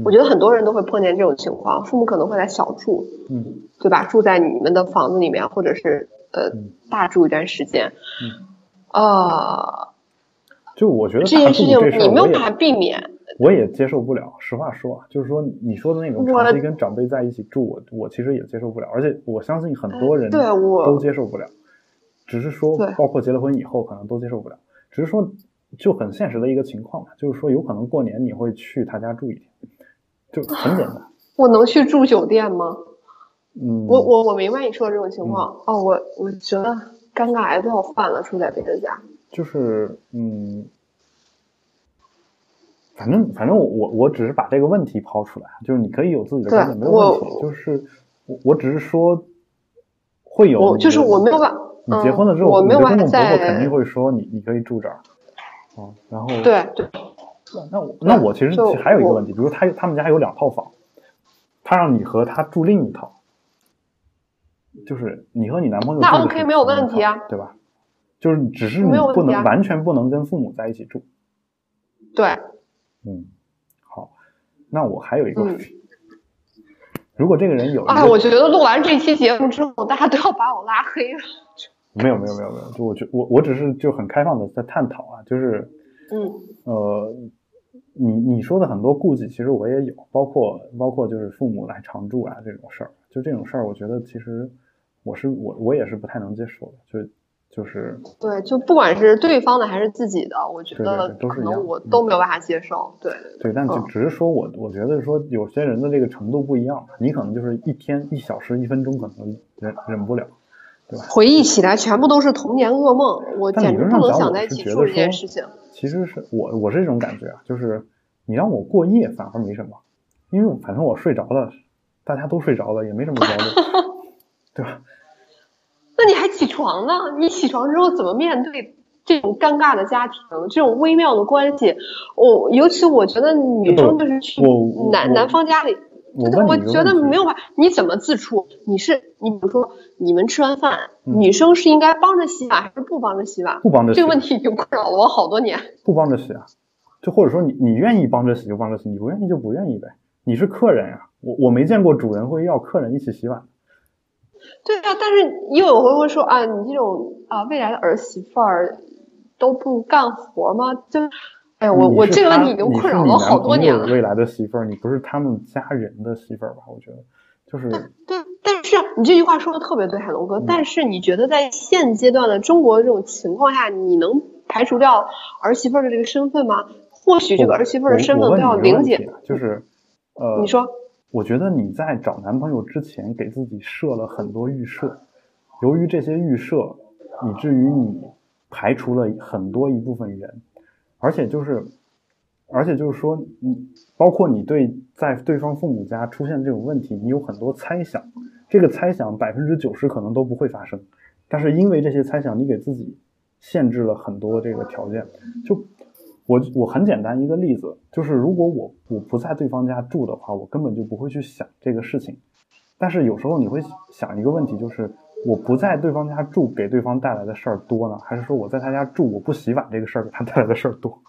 我觉得很多人都会碰见这种情况，父母可能会来小住，嗯，对吧？住在你们的房子里面，或者是呃大住一段时间，嗯，啊。就我觉得这件事情你没有办法避免，我也接受不了。实话说啊，就是说你说的那种长期跟长辈在一起住，我我其实也接受不了。而且我相信很多人对我都接受不了，只是说包括结了婚以后可能都接受不了。只是说就很现实的一个情况嘛，就是说有可能过年你会去他家住一天，就很简单。<sighs> 我能去住酒店吗？嗯，我我我明白你说的这种情况。哦，我我觉得尴尬癌都要犯了，住在别人家。就是嗯，反正反正我我我只是把这个问题抛出来，就是你可以有自己的观点，没有问题。就是我我只是说会有，就是我没有办法。你结婚了之后，你的公公婆婆肯定会说你你可以住这儿啊。然后对对，那我那我其实还有一个问题，比如他他们家有两套房，他让你和他住另一套，就是你和你男朋友那 OK 没有问题啊，对吧？就是只是你不能完全不能跟父母在一起住，对，嗯，好，那我还有一个问题，如果这个人有，哎，我觉得录完这期节目之后，大家都要把我拉黑了。没有没有没有没有，就我觉我我只是就很开放的在探讨啊，就是嗯。呃，你你说的很多顾忌，其实我也有，包括包括就是父母来常住啊这种事儿，就这种事儿，我觉得其实我是我我也是不太能接受的，就。就是对，就不管是对方的还是自己的，我觉得可能我都没有办法接受。对对，但就只是说我我觉得说有些人的这个程度不一样，你可能就是一天一小时一分钟可能忍忍不了，对吧？回忆起来全部都是童年噩梦，我简直不能想在一起做这件事情。其实是我我是这种感觉啊，就是你让我过夜反而没什么，因为反正我睡着了，大家都睡着了，也没什么焦虑，<laughs> 对吧？那你还起床呢？你起床之后怎么面对这种尴尬的家庭，这种微妙的关系？我尤其我觉得女生就是去男男方家里，我觉得没有办法。你怎么自处？你是你比如说你们吃完饭，女生是应该帮着洗碗还是不帮着洗碗？不帮着。这个问题已经困扰了我好多年。不帮着洗啊，就或者说你你愿意帮着洗就帮着洗，你不愿意就不愿意呗。你是客人呀，我我没见过主人会要客人一起洗碗。对啊，但是又有人会说啊，你这种啊未来的儿媳妇儿都不干活吗？就，哎呀，我我这个问题已经困扰了好多年了。未来的媳妇儿，你不是他们家人的媳妇儿吧？我觉得就是对，但是你这句话说的特别对，海龙哥。但是你觉得在现阶段的中国这种情况下，你能排除掉儿媳妇儿的这个身份吗？或许这个儿媳妇儿的身份都要玲姐，就是呃，你说我觉得你在找男朋友之前给自己设了很多预设，由于这些预设，以至于你排除了很多一部分人，而且就是，而且就是说，你包括你对在对方父母家出现这种问题，你有很多猜想，这个猜想百分之九十可能都不会发生，但是因为这些猜想，你给自己限制了很多这个条件，就。我我很简单一个例子，就是如果我我不在对方家住的话，我根本就不会去想这个事情。但是有时候你会想一个问题，就是我不在对方家住，给对方带来的事儿多呢，还是说我在他家住，我不洗碗这个事儿给他带来的事儿多？<laughs>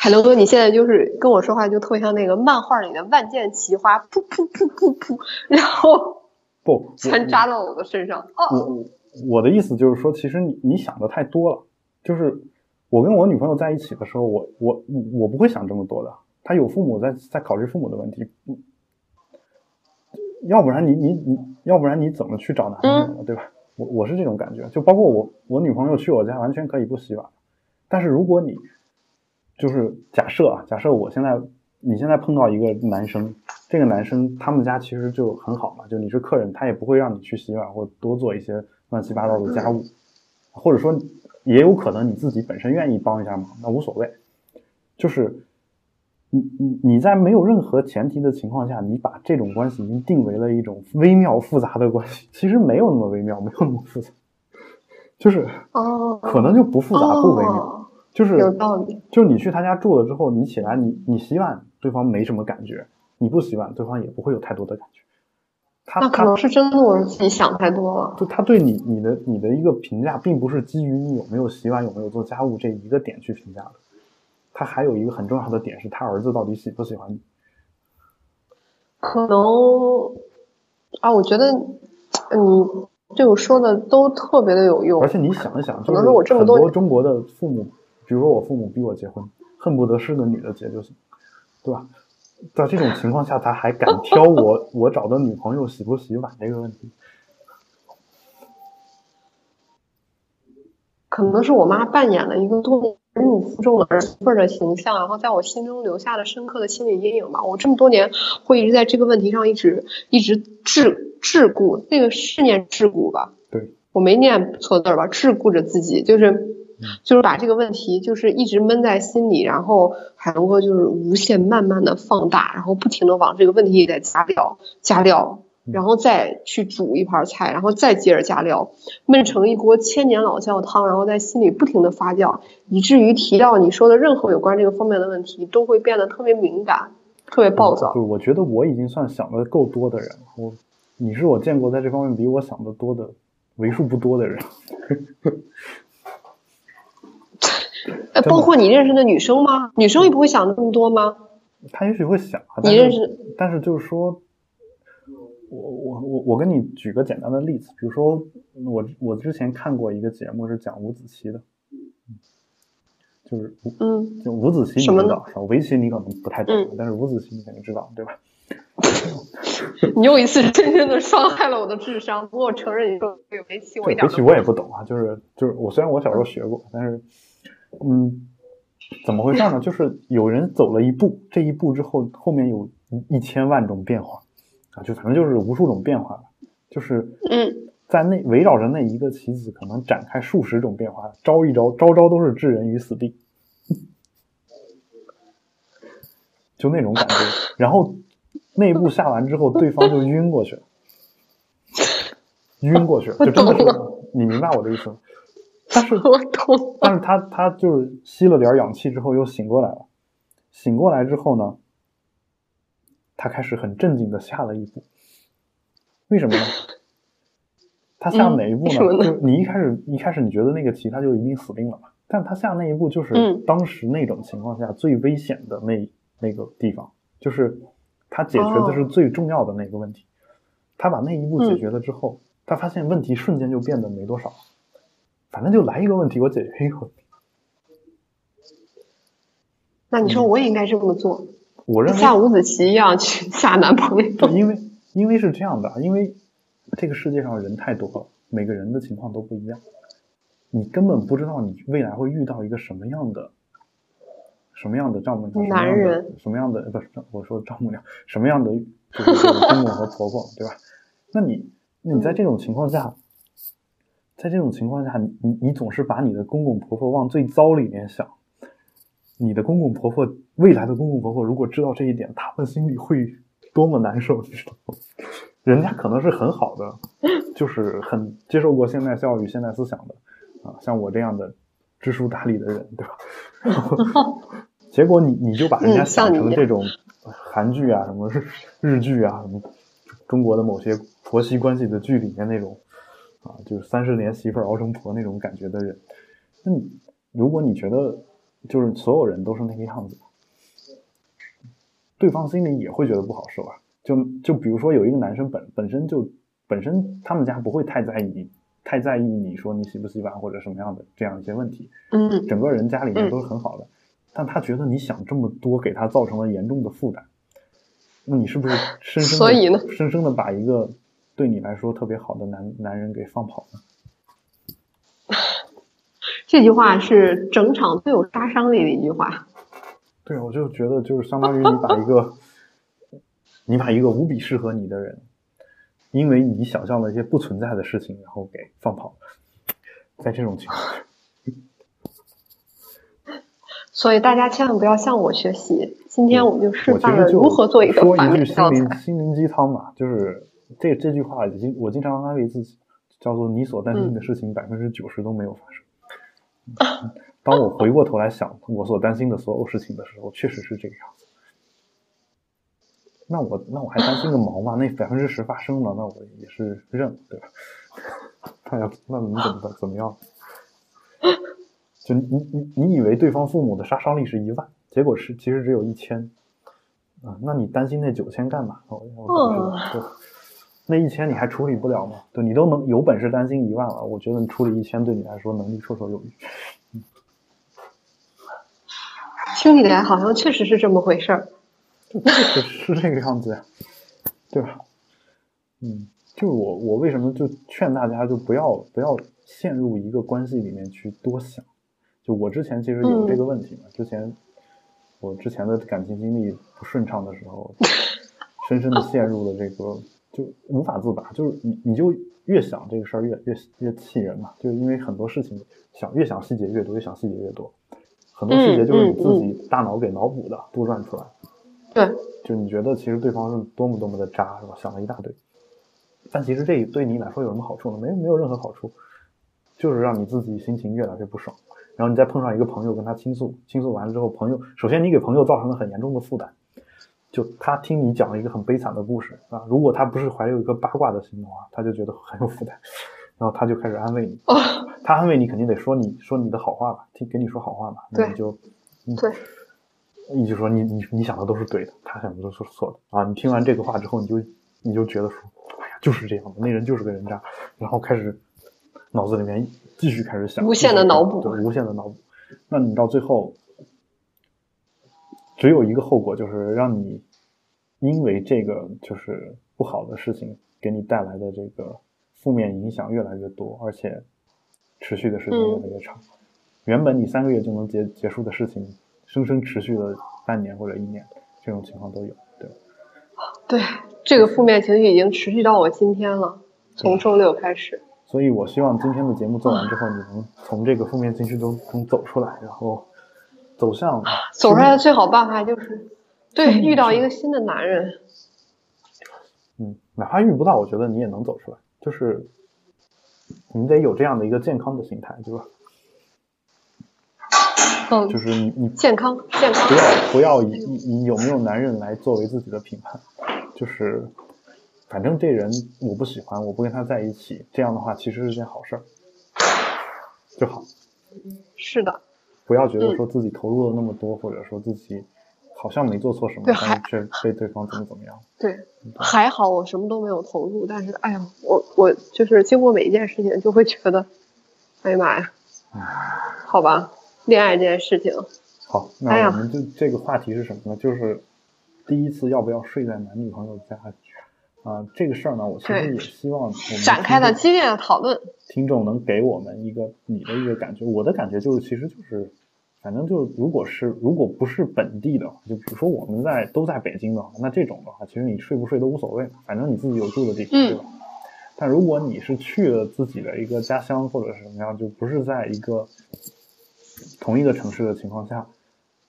海龙哥，你现在就是跟我说话就特别像那个漫画里的万箭齐发，噗噗噗噗噗，然后不全扎到我的身上。我我的意思就是说，其实你你想的太多了。就是我跟我女朋友在一起的时候，我我我不会想这么多的。她有父母在在考虑父母的问题，要不然你你你要不然你怎么去找男朋友呢？对吧？我我是这种感觉。就包括我我女朋友去我家完全可以不洗碗，但是如果你就是假设啊，假设我现在你现在碰到一个男生，这个男生他们家其实就很好嘛，就你是客人，他也不会让你去洗碗或多做一些乱七八糟的家务，或者说。也有可能你自己本身愿意帮一下忙，那无所谓。就是你你你在没有任何前提的情况下，你把这种关系已经定为了一种微妙复杂的关系，其实没有那么微妙，没有那么复杂，就是哦，可能就不复杂不微妙，就是有道理。就是你去他家住了之后，你起来你你洗碗，对方没什么感觉；你不洗碗，对方也不会有太多的感觉。那可能是真的，我是自己想太多了。就他对你、你的、你的一个评价，并不是基于你有没有洗碗、有没有做家务这一个点去评价的。他还有一个很重要的点，是他儿子到底喜不喜欢你。可能啊，我觉得你对我说的都特别的有用。而且你想一想，可能是我这么多中国的父母，比如说我父母逼我结婚，恨不得是个女的结就行，对吧？在这种情况下，他还敢挑我我找的女朋友洗不洗碗这个问题？可能是我妈扮演了一个多么忍辱负重的儿辈的形象，然后在我心中留下了深刻的心理阴影吧。我这么多年会一直在这个问题上一直一直桎桎梏，那个是念桎梏吧？对，我没念错字吧？桎梏着自己，就是。就是把这个问题就是一直闷在心里，然后海龙哥就是无限慢慢的放大，然后不停的往这个问题里再加料加料，然后再去煮一盘菜，然后再接着加料，焖成一锅千年老窖汤，然后在心里不停的发酵，以至于提到你说的任何有关这个方面的问题，都会变得特别敏感，特别暴躁。不，我觉得我已经算想的够多的人了。我，你是我见过在这方面比我想的多的为数不多的人。<laughs> 呃，包括你认识的女生吗？女生也不会想那么多吗？她也许会想。你认识？但是就是说，我我我我跟你举个简单的例子，比如说我我之前看过一个节目是讲五子棋的，就是嗯，就五子棋你知道，围棋你可能不太懂，但是五子棋你肯定知道，对吧？<laughs> 你又一次真正的伤害了我的智商。不过我承认你说围棋我一点围棋我也不懂啊，就是就是我虽然我小时候学过，但是。嗯，怎么回事呢？就是有人走了一步，这一步之后，后面有一千万种变化啊，就反正就是无数种变化就是嗯，在那围绕着那一个棋子，可能展开数十种变化，招一招，招招都是置人于死地，<laughs> 就那种感觉。然后那一步下完之后，对方就晕过去了，晕过去了，就真的是 <laughs> 你明白我的意思吗？<laughs> 但是，但是他他就是吸了点氧气之后又醒过来了，醒过来之后呢，他开始很镇静的下了一步，为什么呢？他下哪一步呢？<laughs> 就你一开始一开始你觉得那个棋他就一定死定了嘛？但他下那一步就是当时那种情况下最危险的那那个地方，就是他解决的是最重要的那个问题，他把那一步解决了之后，他发现问题瞬间就变得没多少。反正就来一个问题，我解决一个问题。那你说我也应该这么做？我认为像五子棋一样去 <laughs> 下男朋友。因为因为是这样的，因为这个世界上人太多了，每个人的情况都不一样，你根本不知道你未来会遇到一个什么样的什么样的丈母娘，男人，什么样的不是我说丈母娘，什么样的就是公公和婆婆，对吧？那你你在这种情况下，在这种情况下，你你你总是把你的公公婆婆往最糟里面想，你的公公婆婆未来的公公婆婆如果知道这一点，他们心里会多么难受，你知道吗？人家可能是很好的，就是很接受过现代教育、现代思想的啊，像我这样的知书达理的人，对吧？<laughs> 结果你你就把人家想成这种韩剧啊、什么日日剧啊、什么中国的某些婆媳关系的剧里面那种啊，就是三十年媳妇熬成婆那种感觉的人。那你如果你觉得就是所有人都是那个样子，对方心里也会觉得不好受啊。就就比如说有一个男生本本身就本身他们家不会太在意太在意你说你洗不洗碗或者什么样的这样一些问题，嗯，整个人家里面都是很好的，但他觉得你想这么多给他造成了严重的负担，那你是不是深深所以呢深深的把一个对你来说特别好的男男人给放跑呢？<laughs> 这句话是整场最有杀伤力的一句话。对，我就觉得就是相当于你把一个。你把一个无比适合你的人，因为你想象了一些不存在的事情，然后给放跑了，在这种情况，<laughs> 所以大家千万不要向我学习。今天我们就示范了如何做一个反面教材。心灵心灵鸡汤嘛，就是这这句话，经我经常安慰自己，叫做你所担心的事情百分之九十都没有发生。<laughs> 当我回过头来想我所担心的所有事情的时候，确实是这个样子。那我那我还担心个毛嘛？那百分之十发生了，那我也是认了，对吧？<laughs> 那要那你怎么怎么样？<laughs> 就你你你以为对方父母的杀伤力是一万，结果是其实只有一千啊？那你担心那九千干嘛？我我对，那一千你还处理不了吗？对你都能有本事担心一万了，我觉得你处理一千对你来说能力绰绰有余。听起来好像确实是这么回事儿。是是这个样子呀，对吧？嗯，就我我为什么就劝大家就不要不要陷入一个关系里面去多想。就我之前其实有这个问题嘛，之前我之前的感情经历不顺畅的时候，<laughs> 深深的陷入了这个就无法自拔。就是你你就越想这个事儿越越越气人嘛，就是因为很多事情想越想细节越多，越想细节越多，很多细节就是你自己大脑给脑补的杜撰出来。对，就你觉得其实对方是多么多么的渣，是吧？想了一大堆，但其实这对你来说有什么好处呢？没没有任何好处，就是让你自己心情越来越不爽。然后你再碰上一个朋友跟他倾诉，倾诉完了之后，朋友首先你给朋友造成了很严重的负担，就他听你讲了一个很悲惨的故事啊，如果他不是怀有一个八卦的心的话，他就觉得很有负担，<laughs> 然后他就开始安慰你，他安慰你肯定得说你说你的好话吧，听给你说好话吧，那你就对。你就说你你你想的都是对的，他想的都是错的啊！你听完这个话之后，你就你就觉得说，哎呀，就是这样的，那人就是个人渣，然后开始脑子里面继续开始想，无限的脑补，对，无限的脑补。那你到最后，只有一个后果，就是让你因为这个就是不好的事情给你带来的这个负面影响越来越多，而且持续的时间越来越长。原本你三个月就能结结束的事情。生生持续了半年或者一年，这种情况都有。对，对，这个负面情绪已经持续到我今天了，从周六开始。所以我希望今天的节目做完之后，你能从这个负面情绪中中走出来，然后走向走出来的最好办法就是对遇到一个新的男人。嗯，哪怕遇不到，我觉得你也能走出来。就是你得有这样的一个健康的心态，对吧？嗯，就是你你健康健康，不要不要以以有没有男人来作为自己的评判，就是反正这人我不喜欢，我不跟他在一起，这样的话其实是件好事儿就好。是的，不要觉得说自己投入了那么多，或者说自己好像没做错什么，但是却被对方怎么怎么样。对，还好我什么都没有投入，但是哎呀，我我就是经过每一件事情，就会觉得，哎呀妈呀，好吧。恋爱这件事情，好，那我们就这个话题是什么呢？就是第一次要不要睡在男女朋友家啊？这个事儿呢，我其实也希望我们展开了激烈的讨论。听众能给我们一个你的一个感觉，我的感觉就是，其实就是反正就如果是如果不是本地的话，就比如说我们在都在北京的话，那这种的话，其实你睡不睡都无所谓，反正你自己有住的地方，对吧？但如果你是去了自己的一个家乡或者是什么样，就不是在一个同一个城市的情况下，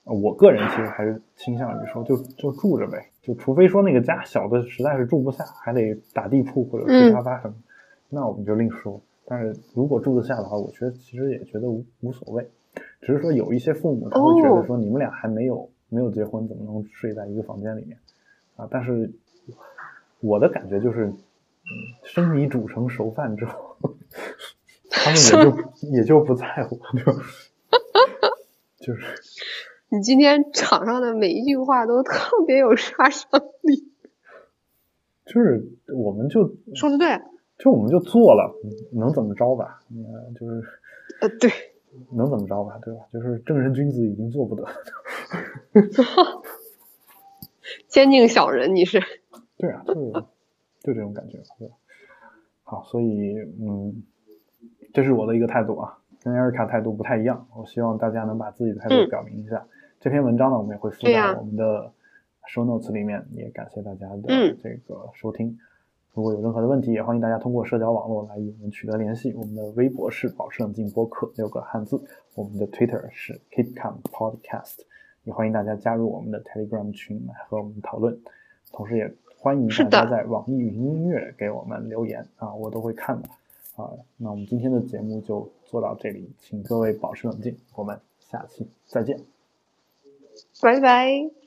我个人其实还是倾向于说，就就住着呗，就除非说那个家小的实在是住不下，还得打地铺或者睡沙发什么，那我们就另说。但是如果住得下的话，我觉得其实也觉得无无所谓，只是说有一些父母他会觉得说你们俩还没有没有结婚，怎么能睡在一个房间里面啊？但是我的感觉就是。生米煮成熟饭之后，他们也就也就不在乎，就 <laughs> 就是。你今天场上的每一句话都特别有杀伤力。就是我们就说的对，就我们就做了，能怎么着吧？嗯，就是呃，对，能怎么着吧？对吧？就是正人君子已经做不得。坚定小人，你是？对啊，就是。就这种感觉，对吧？好，所以嗯，这是我的一个态度啊，跟艾瑞卡态度不太一样。我希望大家能把自己的态度表明一下。这篇文章呢，我们也会附在我们的 show notes 里面。也感谢大家的这个收听。如果有任何的问题，也欢迎大家通过社交网络来与我们取得联系。我们的微博是保持冷静播客六个汉字，我们的 Twitter 是 Keep Calm Podcast。也欢迎大家加入我们的 Telegram 群来和我们讨论，同时也。欢迎大家在网易云音乐给我们留言啊，我都会看的啊。那我们今天的节目就做到这里，请各位保持冷静，我们下期再见，拜拜。